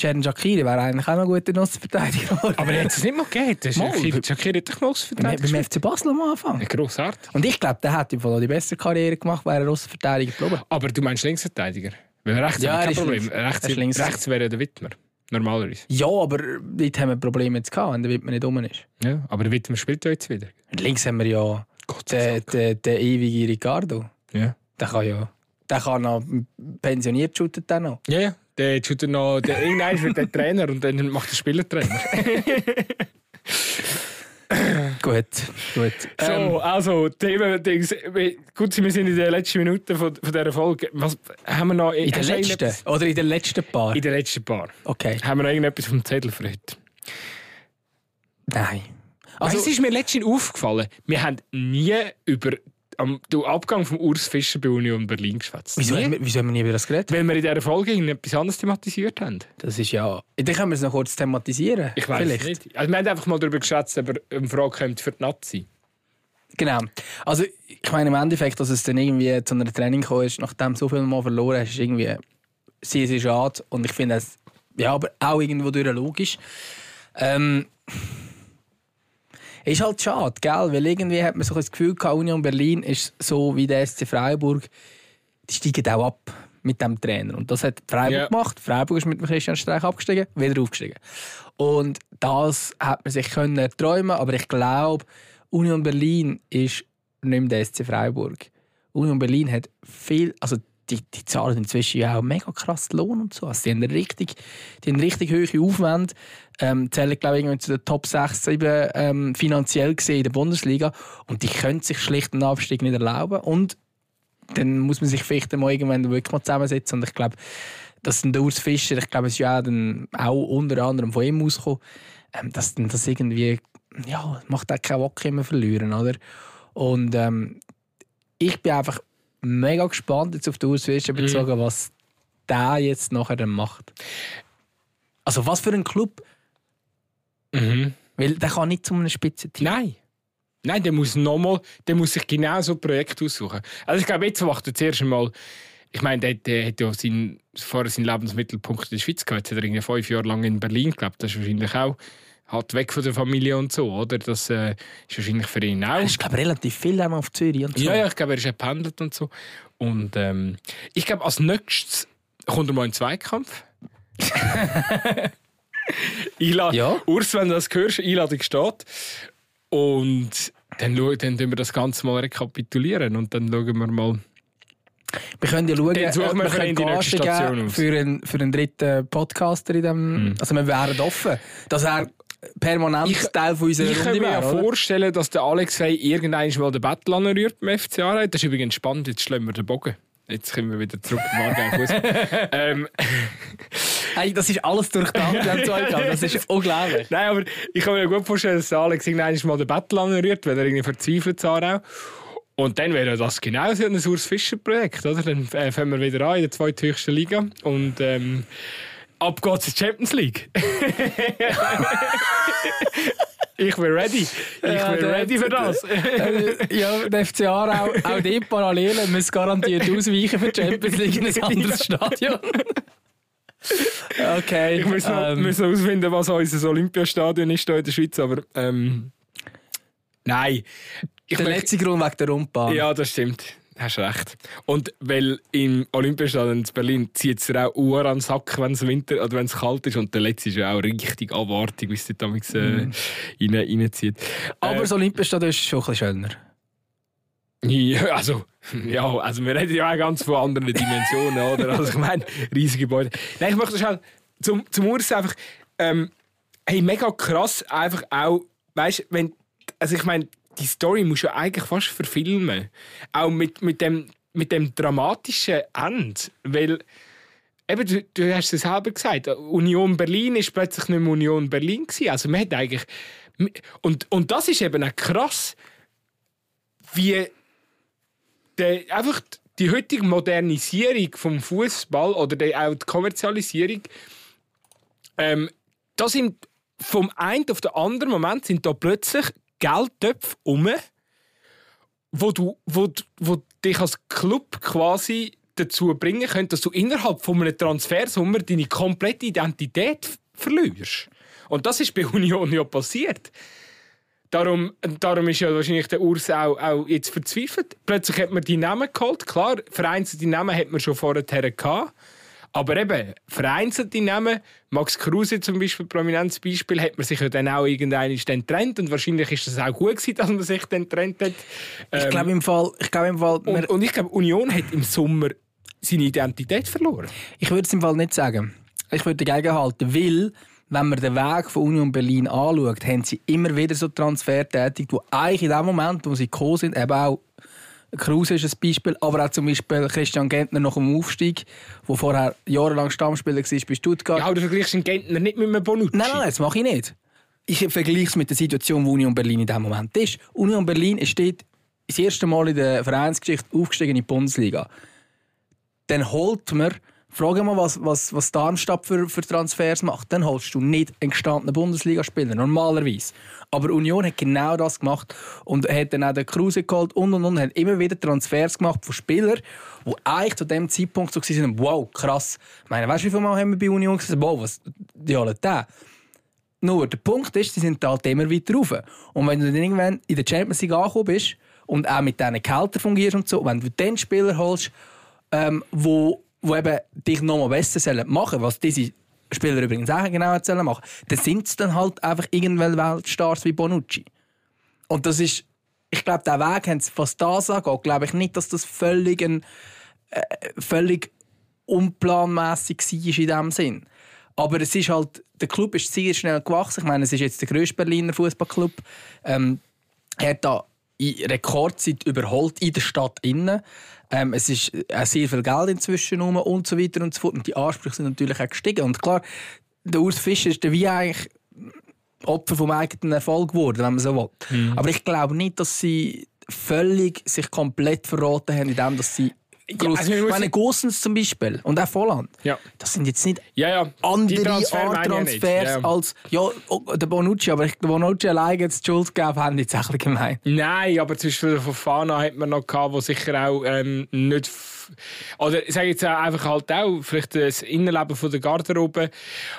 Speaker 1: Jeren Shakiri wäre eigentlich auch noch ein guter Außenverteidiger.
Speaker 2: aber er hat es nicht mal gegeben. Ist. Shakiri Shakiri hat doch mal
Speaker 1: beim, FC Basel am Anfang.
Speaker 2: Grossartig.
Speaker 1: Und ich glaube, der hat im Fall die beste Karriere gemacht, wäre er Außenverteidiger geblieben.
Speaker 2: Aber du meinst Linksverteidiger? Weil rechts
Speaker 1: Ja,
Speaker 2: kein
Speaker 1: ist
Speaker 2: Problem. Rechts,
Speaker 1: ist links.
Speaker 2: rechts wäre der Wittmer. Normalerweise.
Speaker 1: Ja, aber dort haben wir Probleme jetzt gehabt, wenn der Wittmann nicht rum ist.
Speaker 2: Ja, aber der Wittmer spielt ja jetzt wieder.
Speaker 1: Und links haben wir ja den, den, den ewigen Ricardo.
Speaker 2: Ja.
Speaker 1: Der kann ja... Der kann noch pensioniert shooten dann noch.
Speaker 2: Ja, ja. Der tut er noch, der, irgendwann wird der Trainer und dann macht der Spielertrainer.
Speaker 1: Gut, gut.
Speaker 2: So,
Speaker 1: Ähm,
Speaker 2: also, Themen, gut, wir sind in den letzten Minuten von, von dieser Folge. Was haben wir noch?
Speaker 1: in der letzten? Oder in den letzten paar?
Speaker 2: In den letzten paar.
Speaker 1: Okay.
Speaker 2: Haben wir noch irgendetwas vom Zettel für heute?
Speaker 1: Nein.
Speaker 2: Also,
Speaker 1: Also,
Speaker 2: es ist mir letztens aufgefallen, wir haben nie über am, den Abgang von Urs Fischer bei Union Berlin geschwätzt.
Speaker 1: wieso, haben wir, wieso haben wir nie über das geredet?
Speaker 2: Weil wir in dieser Folge etwas anderes thematisiert haben.
Speaker 1: Das ist ja... Dann können wir es noch kurz thematisieren.
Speaker 2: Ich weiß
Speaker 1: Vielleicht.
Speaker 2: nicht. Also, wir haben einfach mal darüber geschwätzt, ob er eine Frage kommt für die Nazi.
Speaker 1: Genau. Also, ich meine, im Endeffekt, dass es dann irgendwie zu einer Training gekommen ist, nachdem du so viel mal verloren hast, ist irgendwie sehr, sehr schade. Und ich finde es, ja, aber auch irgendwo durch logisch. Ähm, ist halt schade, gell? Weil irgendwie hat man so das Gefühl gehabt, Union Berlin ist so wie der SC Freiburg, die steigen auch ab mit dem Trainer. Und das hat Freiburg
Speaker 2: Ja.
Speaker 1: gemacht. Freiburg ist mit dem Christian Streich abgestiegen, wieder aufgestiegen. Und das hat man sich können träumen, aber ich glaube, Union Berlin ist nicht mehr der SC Freiburg. Union Berlin hat viel, also die, die zahlen inzwischen ja auch mega krass Lohn und so. Also die haben richtig, die haben richtig hohe Aufwände. Ähm, zählen, glaube ich, zu den Top 6, 7 ähm, finanziell gesehen in der Bundesliga. Und die können sich schlicht einen Abstieg nicht erlauben. Und dann muss man sich vielleicht mal irgendwann wirklich mal zusammensetzen. Und ich glaube, dass dann der Urs Fischer, ich glaube, es ist ja auch, dann auch unter anderem von ihm ausgekommen, ähm, dass dann das irgendwie, ja, macht auch keinen Bock immer verlieren, oder? Und ähm, ich bin einfach mega gespannt jetzt auf Urs Fischer bezogen, was der jetzt nachher dann macht. Also was für ein Club,
Speaker 2: Mhm.
Speaker 1: weil der kann nicht zu einem Spitzenteam.
Speaker 2: Nein. Nein, der muss nochmal, der muss sich genau so ein Projekt aussuchen. Also ich glaube, jetzt macht er zuerst einmal, ich meine, der, der hat ja sein, vorher seinen Lebensmittelpunkt in der Schweiz gehabt. Jetzt hat er irgendwie fünf Jahre lang in Berlin gelebt. Das ist wahrscheinlich auch halt weg von der Familie und so, oder? Das äh, ist wahrscheinlich für ihn auch.
Speaker 1: Er ist, glaube ich, relativ viel auf Zürich und so.
Speaker 2: Ja, ja, ich glaube, er ist gependelt und so. Und ähm, ich glaube, als nächstes kommt er mal in den Zweikampf. Einladung.
Speaker 1: Ja.
Speaker 2: Urs, wenn du das hörst, Einladung steht. Und dann, schau- dann tun wir das Ganze mal rekapitulieren und dann schauen wir mal.
Speaker 1: Wir können ja schauen,
Speaker 2: Dann suchen
Speaker 1: ob
Speaker 2: wir
Speaker 1: wir
Speaker 2: die
Speaker 1: können
Speaker 2: Station
Speaker 1: geben für einen, für einen dritten Podcaster in dem. Also wir wären offen, dass er permanent
Speaker 2: Ich-
Speaker 1: Teil von unserer
Speaker 2: Ich kann
Speaker 1: Runde
Speaker 2: mir ja
Speaker 1: wäre, oder?
Speaker 2: vorstellen, dass der Alex Frey irgendwann mal den Battle anrührt beim FC Aarau. Das ist übrigens spannend, jetzt schlagen wir den Bogen. Jetzt kommen wir wieder zurück zum Aargau-Fußball. ähm,
Speaker 1: Hey, das ist alles durchdacht, haben Zeug gehabt. das ist unglaublich.
Speaker 2: Nein, aber ich kann mir gut vorstellen, dass der Alex irgendwann mal den Battle anrührt, weil er irgendwie verzweifelt Aarau. Und dann wäre das genau so ein Urs Fischer-Projekt, oder? Dann äh, fangen wir wieder an in der zweithöchsten Liga und ähm, ab geht's in die Champions League. ich bin ready. Ich
Speaker 1: Ja,
Speaker 2: bin ready für das.
Speaker 1: Ja, der FC Aarau, auch die Parallelen müssen garantiert ausweichen für die Champions League in ein anderes Stadion. okay.
Speaker 2: Ich muss noch,
Speaker 1: ähm,
Speaker 2: muss noch herausfinden, was unser Olympiastadion ist hier in der Schweiz, aber ähm, nein. Ich
Speaker 1: der letzte Grund wegen der Rundbahn.
Speaker 2: Ja, das stimmt. Hast recht. Und weil im Olympiastadion in Berlin zieht es auch Uhr an den Sack, wenn es Winter oder wenn es kalt ist. Und der letzte ist ja auch richtig abartig, wie es dort damals, äh, rein, reinzieht.
Speaker 1: Aber
Speaker 2: Äh,
Speaker 1: das Olympiastadion ist schon ein bisschen schöner.
Speaker 2: Ja, also, ja, also wir reden ja auch ganz von anderen Dimensionen, oder? Also ich meine, riesige Gebäude. Nein, ich möchte schnell zum, zum Urs einfach, ähm, hey, mega krass, einfach auch, weißt wenn, also ich meine, die Story musst du eigentlich fast verfilmen. Auch mit, mit, dem, mit dem dramatischen Ende, weil Eben, du, du hast es selber gesagt, Union Berlin ist plötzlich nicht mehr Union Berlin gewesen. Also man hat eigentlich und, und das ist eben auch krass, wie der, einfach die heutige Modernisierung vom Fußball oder die, auch die Kommerzialisierung, ähm, da sind vom einen auf den anderen Moment sind da plötzlich Geldtöpfe um, wo du, wo, wo dich als Club quasi dazu bringen können, dass du innerhalb von einem Transfersummer deine komplette Identität verlierst. Und das ist bei Union ja passiert. Darum, darum ist ja wahrscheinlich der Urs auch, auch jetzt verzweifelt. Plötzlich hat man die Namen geholt. Klar, vereinzelte Namen hat man schon vorher gehabt. Aber eben, vereinzelte Namen, Max Kruse zum Beispiel, prominentes Beispiel, hat man sich ja dann auch irgendwann dann getrennt. Und wahrscheinlich ist das auch gut gewesen, dass man sich dann getrennt hat.
Speaker 1: Ich
Speaker 2: Ähm,
Speaker 1: glaube im Fall, ich glaube im Fall,
Speaker 2: und, und ich glaube, Union hat im Sommer seine Identität verloren.
Speaker 1: Ich würde es im Fall nicht sagen. Ich würde dagegen halten, weil, wenn man den Weg von Union Berlin anschaut, haben sie immer wieder so Transfer tätigt, wo eigentlich in dem Moment, wo sie gekommen sind, eben auch Kruse ist ein Beispiel, aber auch zum Beispiel Christian Gentner nach dem Aufstieg, der vorher jahrelang Stammspieler war bei Stuttgart.
Speaker 2: Ja, aber du vergleichst den Gentner nicht mit einem Bonucci.
Speaker 1: Nein, nein, das mache ich nicht. Ich vergleiche es mit der Situation, wo Union Berlin in diesem Moment ist. Union Berlin steht das erste Mal in der Vereinsgeschichte aufgestiegen in die Bundesliga. Dann holt man, frage mal, was, was, was Darmstadt für, für Transfers macht, dann holst du nicht einen gestandenen Bundesligaspieler, normalerweise. Aber Union hat genau das gemacht und hat dann auch den Kruse geholt und und und hat immer wieder Transfers gemacht von Spielern, die eigentlich zu dem Zeitpunkt so waren, wow, krass. Ich meine, weißt du, wie viele Mal haben wir bei Union gesagt, wow, was, die holen den. Nur, der Punkt ist, sie sind halt immer weiter rauf. Und wenn du dann irgendwann in der Champions League angekommen bist und auch mit diesen Kältern fungierst und so, wenn du dann Spieler holst, ähm, wo, wo eben dich noch mal besser sollen machen was diese Spieler übrigens auch genau sollen machen, dann sind es dann halt einfach irgendwelche Weltstars wie Bonucci. Und das ist, ich glaube, der Weg, was das angeht, glaube ich nicht, dass das völlig, ein, äh, völlig unplanmässig war in diesem Sinn. Aber es ist halt, der Club ist sehr schnell gewachsen. Ich meine, es ist jetzt der grösste Berliner Fußballclub. Ähm, er hat da in Rekordzeit überholt in der Stadt innen. Ähm, es ist auch sehr viel Geld inzwischen rum und so weiter und so fort. Und die Ansprüche sind natürlich auch gestiegen. Und klar, der Urs Fischer ist der wie eigentlich Opfer vom eigenen Erfolg geworden, wenn man so will. Aber ich glaube nicht, dass sie völlig sich komplett verraten haben, indem dass sie gross,
Speaker 2: also man
Speaker 1: ich meine Gosens zum Beispiel und auch Volland.
Speaker 2: Ja.
Speaker 1: Das sind jetzt nicht
Speaker 2: Ja, ja.
Speaker 1: Andere
Speaker 2: Transfer
Speaker 1: Art
Speaker 2: ja.
Speaker 1: Transfers
Speaker 2: Ja.
Speaker 1: als ja, oh, der Bonucci, aber ich, der Bonucci alleine jetzt die Schuld gegeben, haben jetzt ein bisschen gemein.
Speaker 2: Nein, aber zum Beispiel von Fana hat man noch gehabt, wo sicher auch ähm, nicht. Oder ich sage jetzt einfach halt auch, vielleicht das Innenleben von der Garderobe.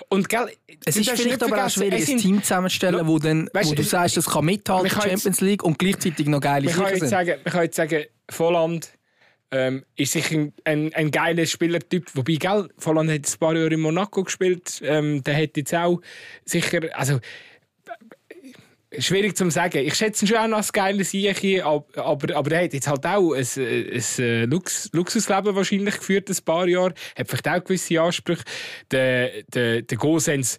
Speaker 2: Und gell,
Speaker 1: Es ist vielleicht
Speaker 2: nicht
Speaker 1: aber auch schwierig, ein Team zusammenzustellen, wo, dann,
Speaker 2: Weißt
Speaker 1: wo
Speaker 2: du,
Speaker 1: sagst, das kann mithalten,
Speaker 2: kann jetzt-
Speaker 1: Champions League, und gleichzeitig noch geile
Speaker 2: jetzt
Speaker 1: sind.
Speaker 2: sagen, man kann jetzt sagen Volland ähm, ist sicher ein, ein, ein geiler Spielertyp. Wobei, gell, Volland hat ein paar Jahre in Monaco gespielt. Ähm, der hat jetzt auch sicher. Also, äh, schwierig zu sagen. Ich schätze ihn schon auch noch als geiler Sieche, aber, aber, der hat jetzt halt auch ein, ein, Lux, Luxusleben wahrscheinlich geführt, ein paar Jahre. Hat vielleicht auch gewisse Ansprüche. Der, der, der Gosens,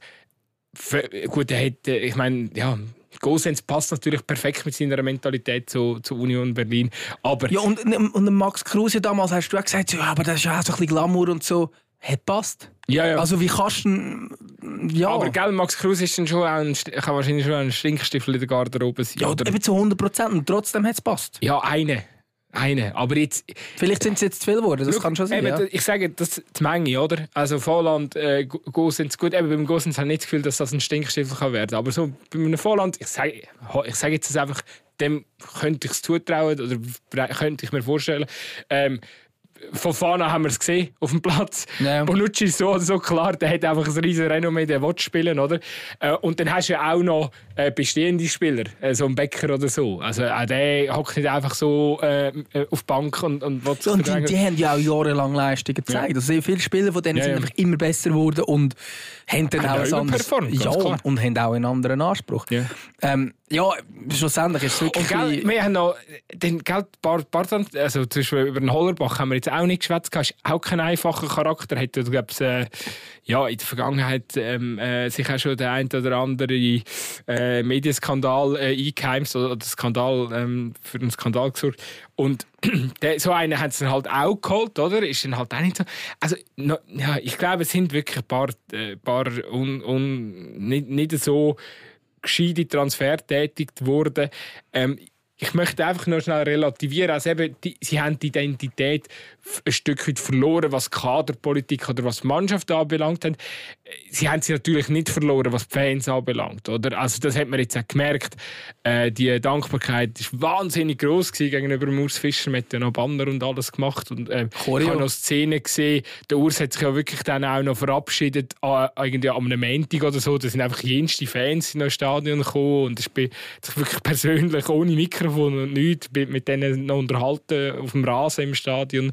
Speaker 2: gut, der hat, äh, ich meine, ja. Gosens passt natürlich perfekt mit seiner Mentalität zu, zu Union Berlin. Aber
Speaker 1: Ja, und, und der Max Kruse damals hast du auch gesagt, ja, aber das ist ja auch so ein bisschen Glamour und so. Hat passt.
Speaker 2: ja, ja.
Speaker 1: Also wie kannst du... Ja,
Speaker 2: aber gell, Max Kruse ist dann schon ein, kann wahrscheinlich schon ein Stinkstiefel in der Garderobe sein.
Speaker 1: ja
Speaker 2: oder?
Speaker 1: eben zu 100 Prozent und trotzdem hat es passt.
Speaker 2: Ja, eine. Eine. Aber jetzt,
Speaker 1: Vielleicht sind es jetzt zu viel geworden, das
Speaker 2: Schau,
Speaker 1: kann schon sein.
Speaker 2: eben,
Speaker 1: ja.
Speaker 2: Ich sage, das ist die Menge, oder? Also Volland, äh, Gosens, gut, eben beim Gosens habe ich nicht das Gefühl, dass das ein Stinkstiefel kann werden Aber so bei einem Volland, ich sage, ich sage jetzt einfach, dem könnte ich es zutrauen oder könnte ich mir vorstellen. Ähm, von Fana haben wir es gesehen auf dem Platz.
Speaker 1: Ja.
Speaker 2: Bonucci ist so oder so klar, der hat einfach ein riesen Renommee, der will spielen, oder? Äh, und dann hast du ja auch noch äh, bestehende Spieler, äh, so ein Bäcker oder so. Also auch der hockt nicht einfach so äh, äh, auf die Bank und, und sich
Speaker 1: Und die, die haben ja auch jahrelang Leistungen gezeigt. Also sehr viele Spieler von denen
Speaker 2: Ja,
Speaker 1: sind
Speaker 2: ja.
Speaker 1: einfach immer besser geworden und haben dann
Speaker 2: Haben
Speaker 1: auch ein anderes, ja,
Speaker 2: klar.
Speaker 1: und haben auch einen anderen Anspruch.
Speaker 2: Ja.
Speaker 1: Ähm, ja, schlussendlich ist es wirklich...
Speaker 2: Und gell, wir haben noch den gell, paar, paar, also zum Beispiel über den Hollerbach haben wir jetzt auch nicht geschwätzt. Ist auch kein einfacher Charakter. Hat ja, glaub's, äh, ja, in der Vergangenheit ähm, äh, sich auch schon der ein oder andere äh, Medienskandal äh, eingeheimst oder der Skandal ähm, für einen Skandal gesorgt. Und der, so einen hat es dann halt auch geholt, oder? Ist dann halt auch nicht so. Also, no, ja, ich glaube, es sind wirklich ein paar, äh, paar un, un, nicht, nicht so gescheite Transfer tätigt worden. Ähm, ich möchte einfach nur schnell relativieren. Also eben, die, sie haben die Identität ein Stück weit verloren, was Kaderpolitik oder was Mannschaft anbelangt. Haben. Sie haben sie natürlich nicht verloren, was die Fans anbelangt. Oder? Also das hat man jetzt auch gemerkt. Äh, die Dankbarkeit war wahnsinnig groß gegenüber Urs Fischer. Man hat ja noch Banner und alles gemacht. Und, ähm, ich habe noch Szenen gesehen. Der Urs hat sich ja wirklich dann auch noch verabschiedet, äh, irgendwie am Montag oder so. Da sind einfach jenste Fans in das Stadion gekommen und ich bin wirklich persönlich ohne Mikrofon und nichts bin mit denen noch unterhalten auf dem Rasen im Stadion.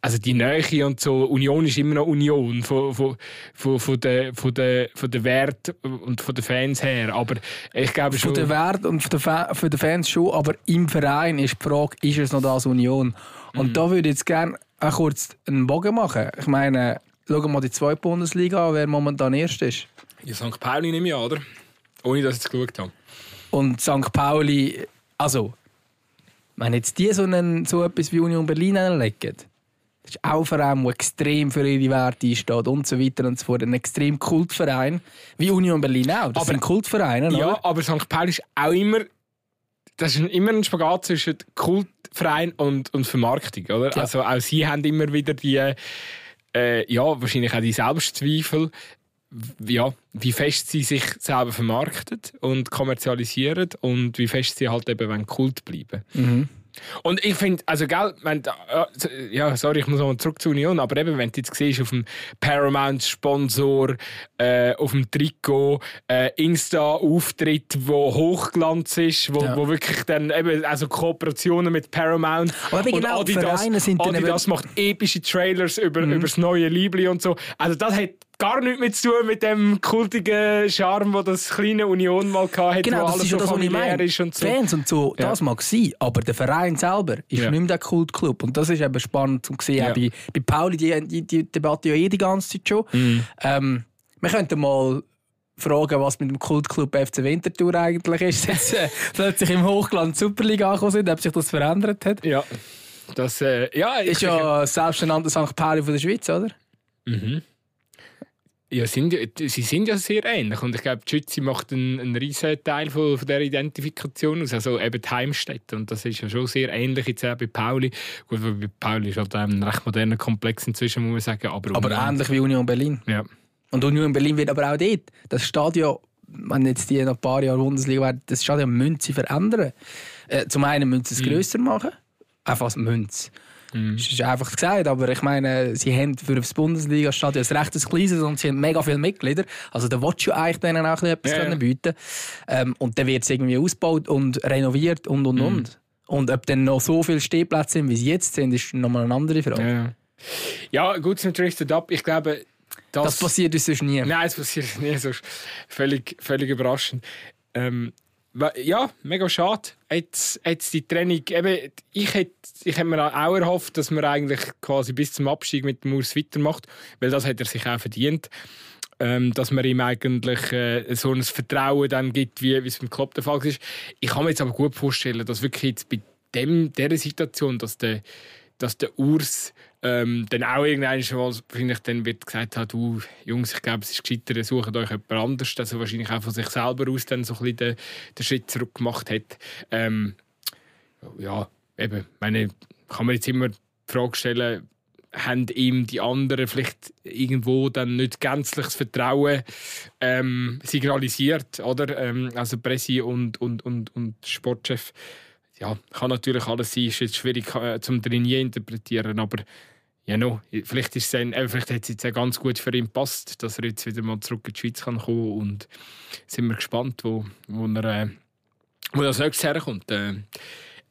Speaker 2: Also die Nähe und so, Union ist immer noch Union von, von, von, von, der, von, der, von der Wert und von den Fans her. Aber ich glaube schon...
Speaker 1: Von den Wert und von den, Fa von den Fans schon, aber im Verein ist die Frage, ist es noch das Union? Und
Speaker 2: Mhm.
Speaker 1: da würde ich jetzt gerne auch kurz einen Bogen machen. Ich meine, schauen wir mal die zweite Bundesliga an, wer momentan erst ist.
Speaker 2: Ja, St. Pauli nehme ich an, oder? Ohne dass ich es geschaut habe.
Speaker 1: Und St. Pauli, also, wenn jetzt die so, einen, so etwas wie Union Berlin anlegen, das ist auch ein Verein, der extrem für ihre Werte einsteht und so weiter und so fort. Ein extrem Kultverein, wie Union Berlin auch. Das
Speaker 2: Aber-
Speaker 1: sind Kultvereine,
Speaker 2: Ja,
Speaker 1: oder?
Speaker 2: aber St. Pauli ist auch immer. Das ist immer ein Spagat zwischen Kultverein und, und Vermarktung, oder?
Speaker 1: Ja.
Speaker 2: Also auch sie haben immer wieder die, äh, ja, wahrscheinlich auch die Selbstzweifel, ja, wie fest sie sich selber vermarkten und kommerzialisieren und wie fest sie halt eben wollen Kult bleiben.
Speaker 1: Mhm.
Speaker 2: Und ich finde, also gell, wenn, ja, sorry, ich muss nochmal zurück zur Union, aber eben, wenn du jetzt siehst, auf dem Paramount-Sponsor, äh, auf dem Trikot, äh, Insta-Auftritt, wo Hochglanz ist, wo,
Speaker 1: Ja.
Speaker 2: wo wirklich dann eben, also Kooperationen mit Paramount
Speaker 1: Aber
Speaker 2: und
Speaker 1: genau,
Speaker 2: Adidas,
Speaker 1: Vereine sind
Speaker 2: Adidas macht epische Trailers über,
Speaker 1: Mhm.
Speaker 2: über das neue Liebli und so. Also das hat gar nichts mehr zu tun mit dem kultigen Charme, wo das kleine Union mal hatte,
Speaker 1: Genau,
Speaker 2: wo
Speaker 1: das
Speaker 2: alles
Speaker 1: ist
Speaker 2: so
Speaker 1: das,
Speaker 2: familiär ist und so.
Speaker 1: Fans und so,
Speaker 2: Ja.
Speaker 1: das mag sein, aber der Verein selber ist
Speaker 2: Ja.
Speaker 1: nicht mehr der Kultclub. Und das ist eben spannend zu sehen.
Speaker 2: Ja.
Speaker 1: Bei, bei Pauli, die, die, die Debatte ja eh die ganze Zeit schon.
Speaker 2: Mhm.
Speaker 1: Ähm, wir könnten mal fragen, was mit dem Kultclub FC Winterthur eigentlich ist. Jetzt äh, plötzlich im Hochglanz Superliga angekommen sind, ob sich das verändert hat.
Speaker 2: Ja, das äh, ja,
Speaker 1: Ist ja selbsternannter St. Pauli von der Schweiz, oder?
Speaker 2: Mhm. Ja, sind, ja- sie sind ja sehr ähnlich und ich glaube, die Schütze macht einen, einen riesen Teil von, von der Identifikation aus, also eben die Heimstätte und das ist ja schon sehr ähnlich jetzt auch bei Pauli. Gut, weil bei Pauli ist halt ein recht moderner Komplex inzwischen, muss man sagen, aber,
Speaker 1: Aber ähnlich wie Union Berlin.
Speaker 2: Ja.
Speaker 1: Und Union Berlin wird aber auch dort, das Stadion, wenn jetzt die noch ein paar Jahre Bundesliga werden, das Stadion müssen sie verändern. Äh, zum einen müssen sie es grösser machen, einfach als Münz. Das ist einfach gesagt, aber ich meine, sie haben für das Bundesliga-Stadion ein rechtes kleines und sie haben mega viele Mitglieder. Also da willst du eigentlich denen auch etwas
Speaker 2: Ja,
Speaker 1: können bieten ähm, Und dann wird es irgendwie ausgebaut und renoviert und und und. Und ob dann noch so viele Stehplätze sind, wie sie jetzt sind, ist nochmal eine andere Frage.
Speaker 2: Ja, ja gut, es natürlich ab. Ich glaube, das,
Speaker 1: Das passiert uns sonst nie.
Speaker 2: Nein, es passiert nie so. Völlig, völlig überraschend. Ähm, ja, mega schade. Jetzt, jetzt die Training. Eben, ich hätte ich hätt mir auch erhofft, dass man eigentlich quasi bis zum Abstieg mit dem Urs weitermacht, weil das hat er sich auch verdient. Ähm, dass man ihm eigentlich äh, so ein Vertrauen dann gibt, wie es beim Klopp der Fall ist. Ich kann mir jetzt aber gut vorstellen, dass wirklich jetzt bei dieser Situation, dass der, dass der Urs ähm, dann auch irgendwann schon mal wahrscheinlich dann wird gesagt hat, du Jungs, ich glaube, es ist gescheiter, sucht euch jemand anderes, also wahrscheinlich auch von sich selber aus dann so ein bisschen den, den Schritt zurück gemacht hat. Ähm, ja, eben, meine, kann man jetzt immer die Frage stellen, haben ihm die anderen vielleicht irgendwo dann nicht gänzlich das Vertrauen ähm, signalisiert, oder? Ähm, also Presse und, und, und, und Sportchef. Ja, kann natürlich alles sein, ist jetzt schwierig äh, zum Trainieren interpretieren, aber ja, no, vielleicht, ist es ein, äh, vielleicht hat es jetzt auch ganz gut für ihn gepasst, dass er jetzt wieder mal zurück in die Schweiz kann kommen und sind wir gespannt, wo, wo er äh, wo das nächstes herkommt. Äh,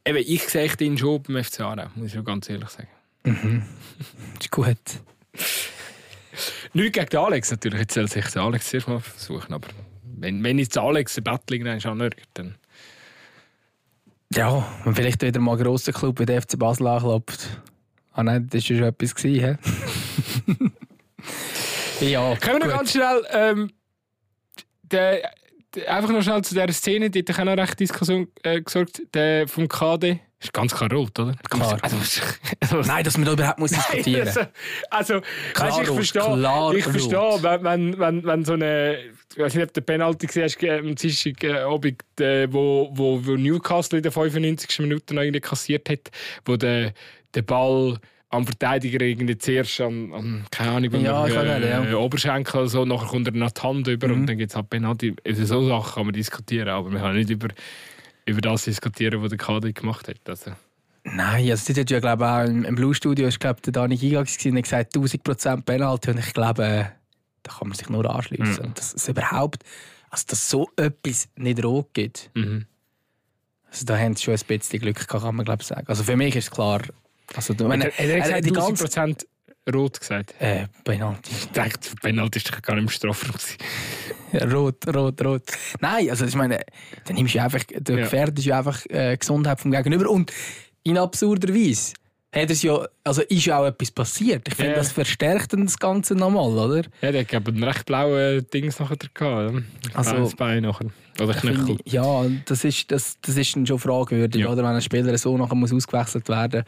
Speaker 2: eben, ich sehe ihn schon beim FC Aarau, muss ich ganz ehrlich sagen.
Speaker 1: Mhm. ist gut.
Speaker 2: Nicht gegen Alex natürlich, jetzt soll sich Alex zuerst mal versuchen, aber wenn, wenn jetzt Alex ein Battling dann schon dann...
Speaker 1: Ja, vielleicht wieder mal ein grosser Club wie der FC Basel anklopft. Ah nein, das war schon etwas. Gewesen,
Speaker 2: ja, Können wir noch ganz schnell... Ähm, der, der, einfach noch schnell zu dieser Szene, die hat auch noch recht Diskussion äh, gesorgt, der vom KD ist ganz klar rot, oder?
Speaker 1: Klar. Also, also, Nein, dass man da überhaupt muss diskutieren muss.
Speaker 2: Also, klar weißt, ich verstehe, ich verstehe wenn, wenn, wenn, wenn so eine. Ich weiß nicht, ob der Penalty gesehen hast am Dienstagabend, äh, wo, wo, wo Newcastle in der 95. Minute noch irgendwie kassiert hat, wo der, der Ball am Verteidiger irgendwie zuerst an, an keine Ahnung,
Speaker 1: ja, äh, ja.
Speaker 2: Oberschenkel oder so, nachher kommt er nach die Hand über mhm. und dann gibt es halt Penalty. Also so Sachen kann man diskutieren, aber wir können nicht über über das diskutieren, was der Kader gemacht hat. Also.
Speaker 1: Nein, also das hat ja glaube auch im, Blue Studio ist glaube der Dani Giga gesehen, hat gesagt 1000 Penalty und ich glaube, da kann man sich nur anschließen. Mhm. Dass es überhaupt, also dass so etwas nicht rot gibt. Mhm. Also da haben sie schon ein bisschen Glück gehabt, kann man glaube sagen. Also für mich ist es klar. Also,
Speaker 2: meine, hat er, hat er gesagt, 1000 rot gesagt?
Speaker 1: Äh, Penalty.
Speaker 2: Ich dachte, Penalty ist gar nicht im Strafraum.
Speaker 1: rot, rot, rot. Nein, also ich meine, dann nimmst du einfach, ja. gefährdest ja einfach äh, Gesundheit vom Gegenüber. Und in absurder Weise hat es ja, also ist ja auch etwas passiert. Ich finde, ja. das verstärkt dann das Ganze nochmal, oder?
Speaker 2: Ja, der hat einen recht blauen Dings nachher gehabt. Also, das Bein nachher. Oder Knöchel.
Speaker 1: Ja, das ist, das, das ist dann schon fragwürdig, ja. oder? Wenn ein Spieler so nachher muss ausgewechselt werden er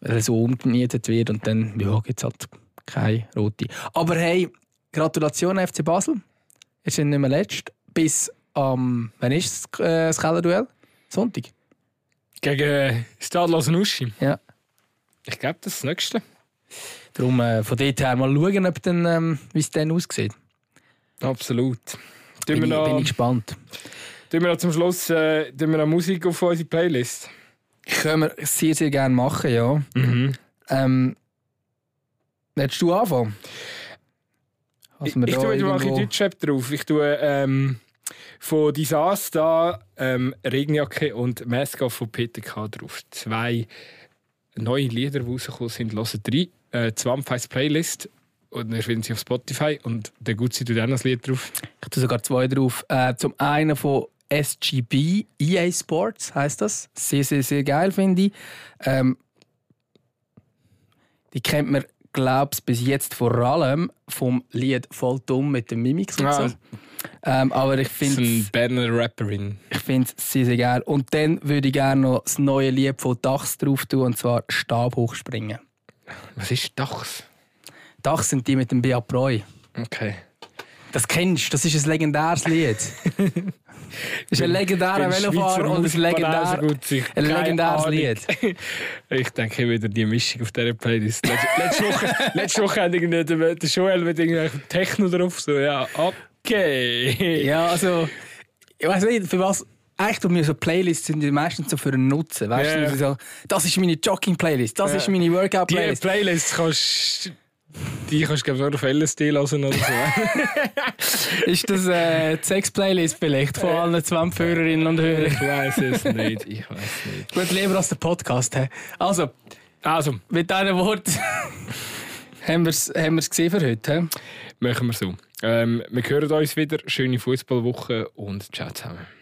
Speaker 1: so umgenietet wird und dann ja, gibt es halt keine rote. Aber hey, Gratulation FC Basel. Ihr seid nicht mehr letzt. Bis am, ähm, wann ist das, äh, das Kellerduell? Sonntag?
Speaker 2: Gegen äh, Stadlos Nuschi.
Speaker 1: Ja.
Speaker 2: Ich glaube, das ist das Nächste.
Speaker 1: Darum äh, von dort her mal schauen, ob dann, ähm, wie es dann aussieht.
Speaker 2: Absolut.
Speaker 1: Bin, ich, noch, bin ich gespannt.
Speaker 2: Tun wir noch zum Schluss äh, wir noch Musik auf unsere Playlist?
Speaker 1: Können wir sehr, sehr gerne machen, ja.
Speaker 2: Mhm.
Speaker 1: Ähm, willst du anfangen?
Speaker 2: ich, ich tue irgendwo... mal ein Deutschrap drauf. Ich tue ähm, von Disaster ähm, Regenjacke und Mask von PTK drauf. Zwei neue Lieder, die rausgekommen sind, hören drei. Äh, Zwamp heisst Playlist und dann finden sie auf Spotify und der Gutzi tut auch noch ein Lied drauf.
Speaker 1: Ich tue sogar zwei drauf. Äh, zum einen von SGB EA Sports heißt das. Sehr, sehr, sehr geil, finde ich. Ähm, die kennt man glaube ich, bis jetzt vor allem vom Lied «Voll dumm» mit dem Mimix und so. Ähm, aber ich finde...
Speaker 2: Das ist eine Berner Rapperin.
Speaker 1: Ich finde es sehr, sehr geil. Und dann würde ich gerne noch das neue Lied von Dachs drauf tun, und zwar «Stab hochspringen».
Speaker 2: Was ist Dachs?
Speaker 1: Dachs sind die mit dem Bea Breu.
Speaker 2: Okay.
Speaker 1: Das kennst du, das ist ein legendäres Lied. Das ist ein legendärer Velofahrer und ein, legendär, ein legendäres Lied.
Speaker 2: ich denke wieder die Mischung auf dieser Playlist. Letzte Woche, letzte Woche hat der Joel mit Techno drauf. So, ja, okay.
Speaker 1: Ja, also, ich weiß nicht, für was. Eigentlich tun mir so Playlists sind meistens so für einen Nutzen. Weißt yeah. du, so, das ist meine Jogging-Playlist, das yeah. ist meine Workout-Playlist.
Speaker 2: Die Playlist kannst die kannst du, glaube ich, nur auf LSD hören oder so.
Speaker 1: ist das äh, die Sex-Playlist vielleicht von allen 20 Hörerinnen und Hörern?
Speaker 2: Ich weiß es nicht. Ich weiß nicht.
Speaker 1: Gut, lieber als der Podcast. He. Also,
Speaker 2: also,
Speaker 1: mit diesen Worten haben wir es haben gesehen für heute. He?
Speaker 2: Machen wir so. Ähm, wir hören uns wieder. Schöne Fußballwoche und ciao zusammen.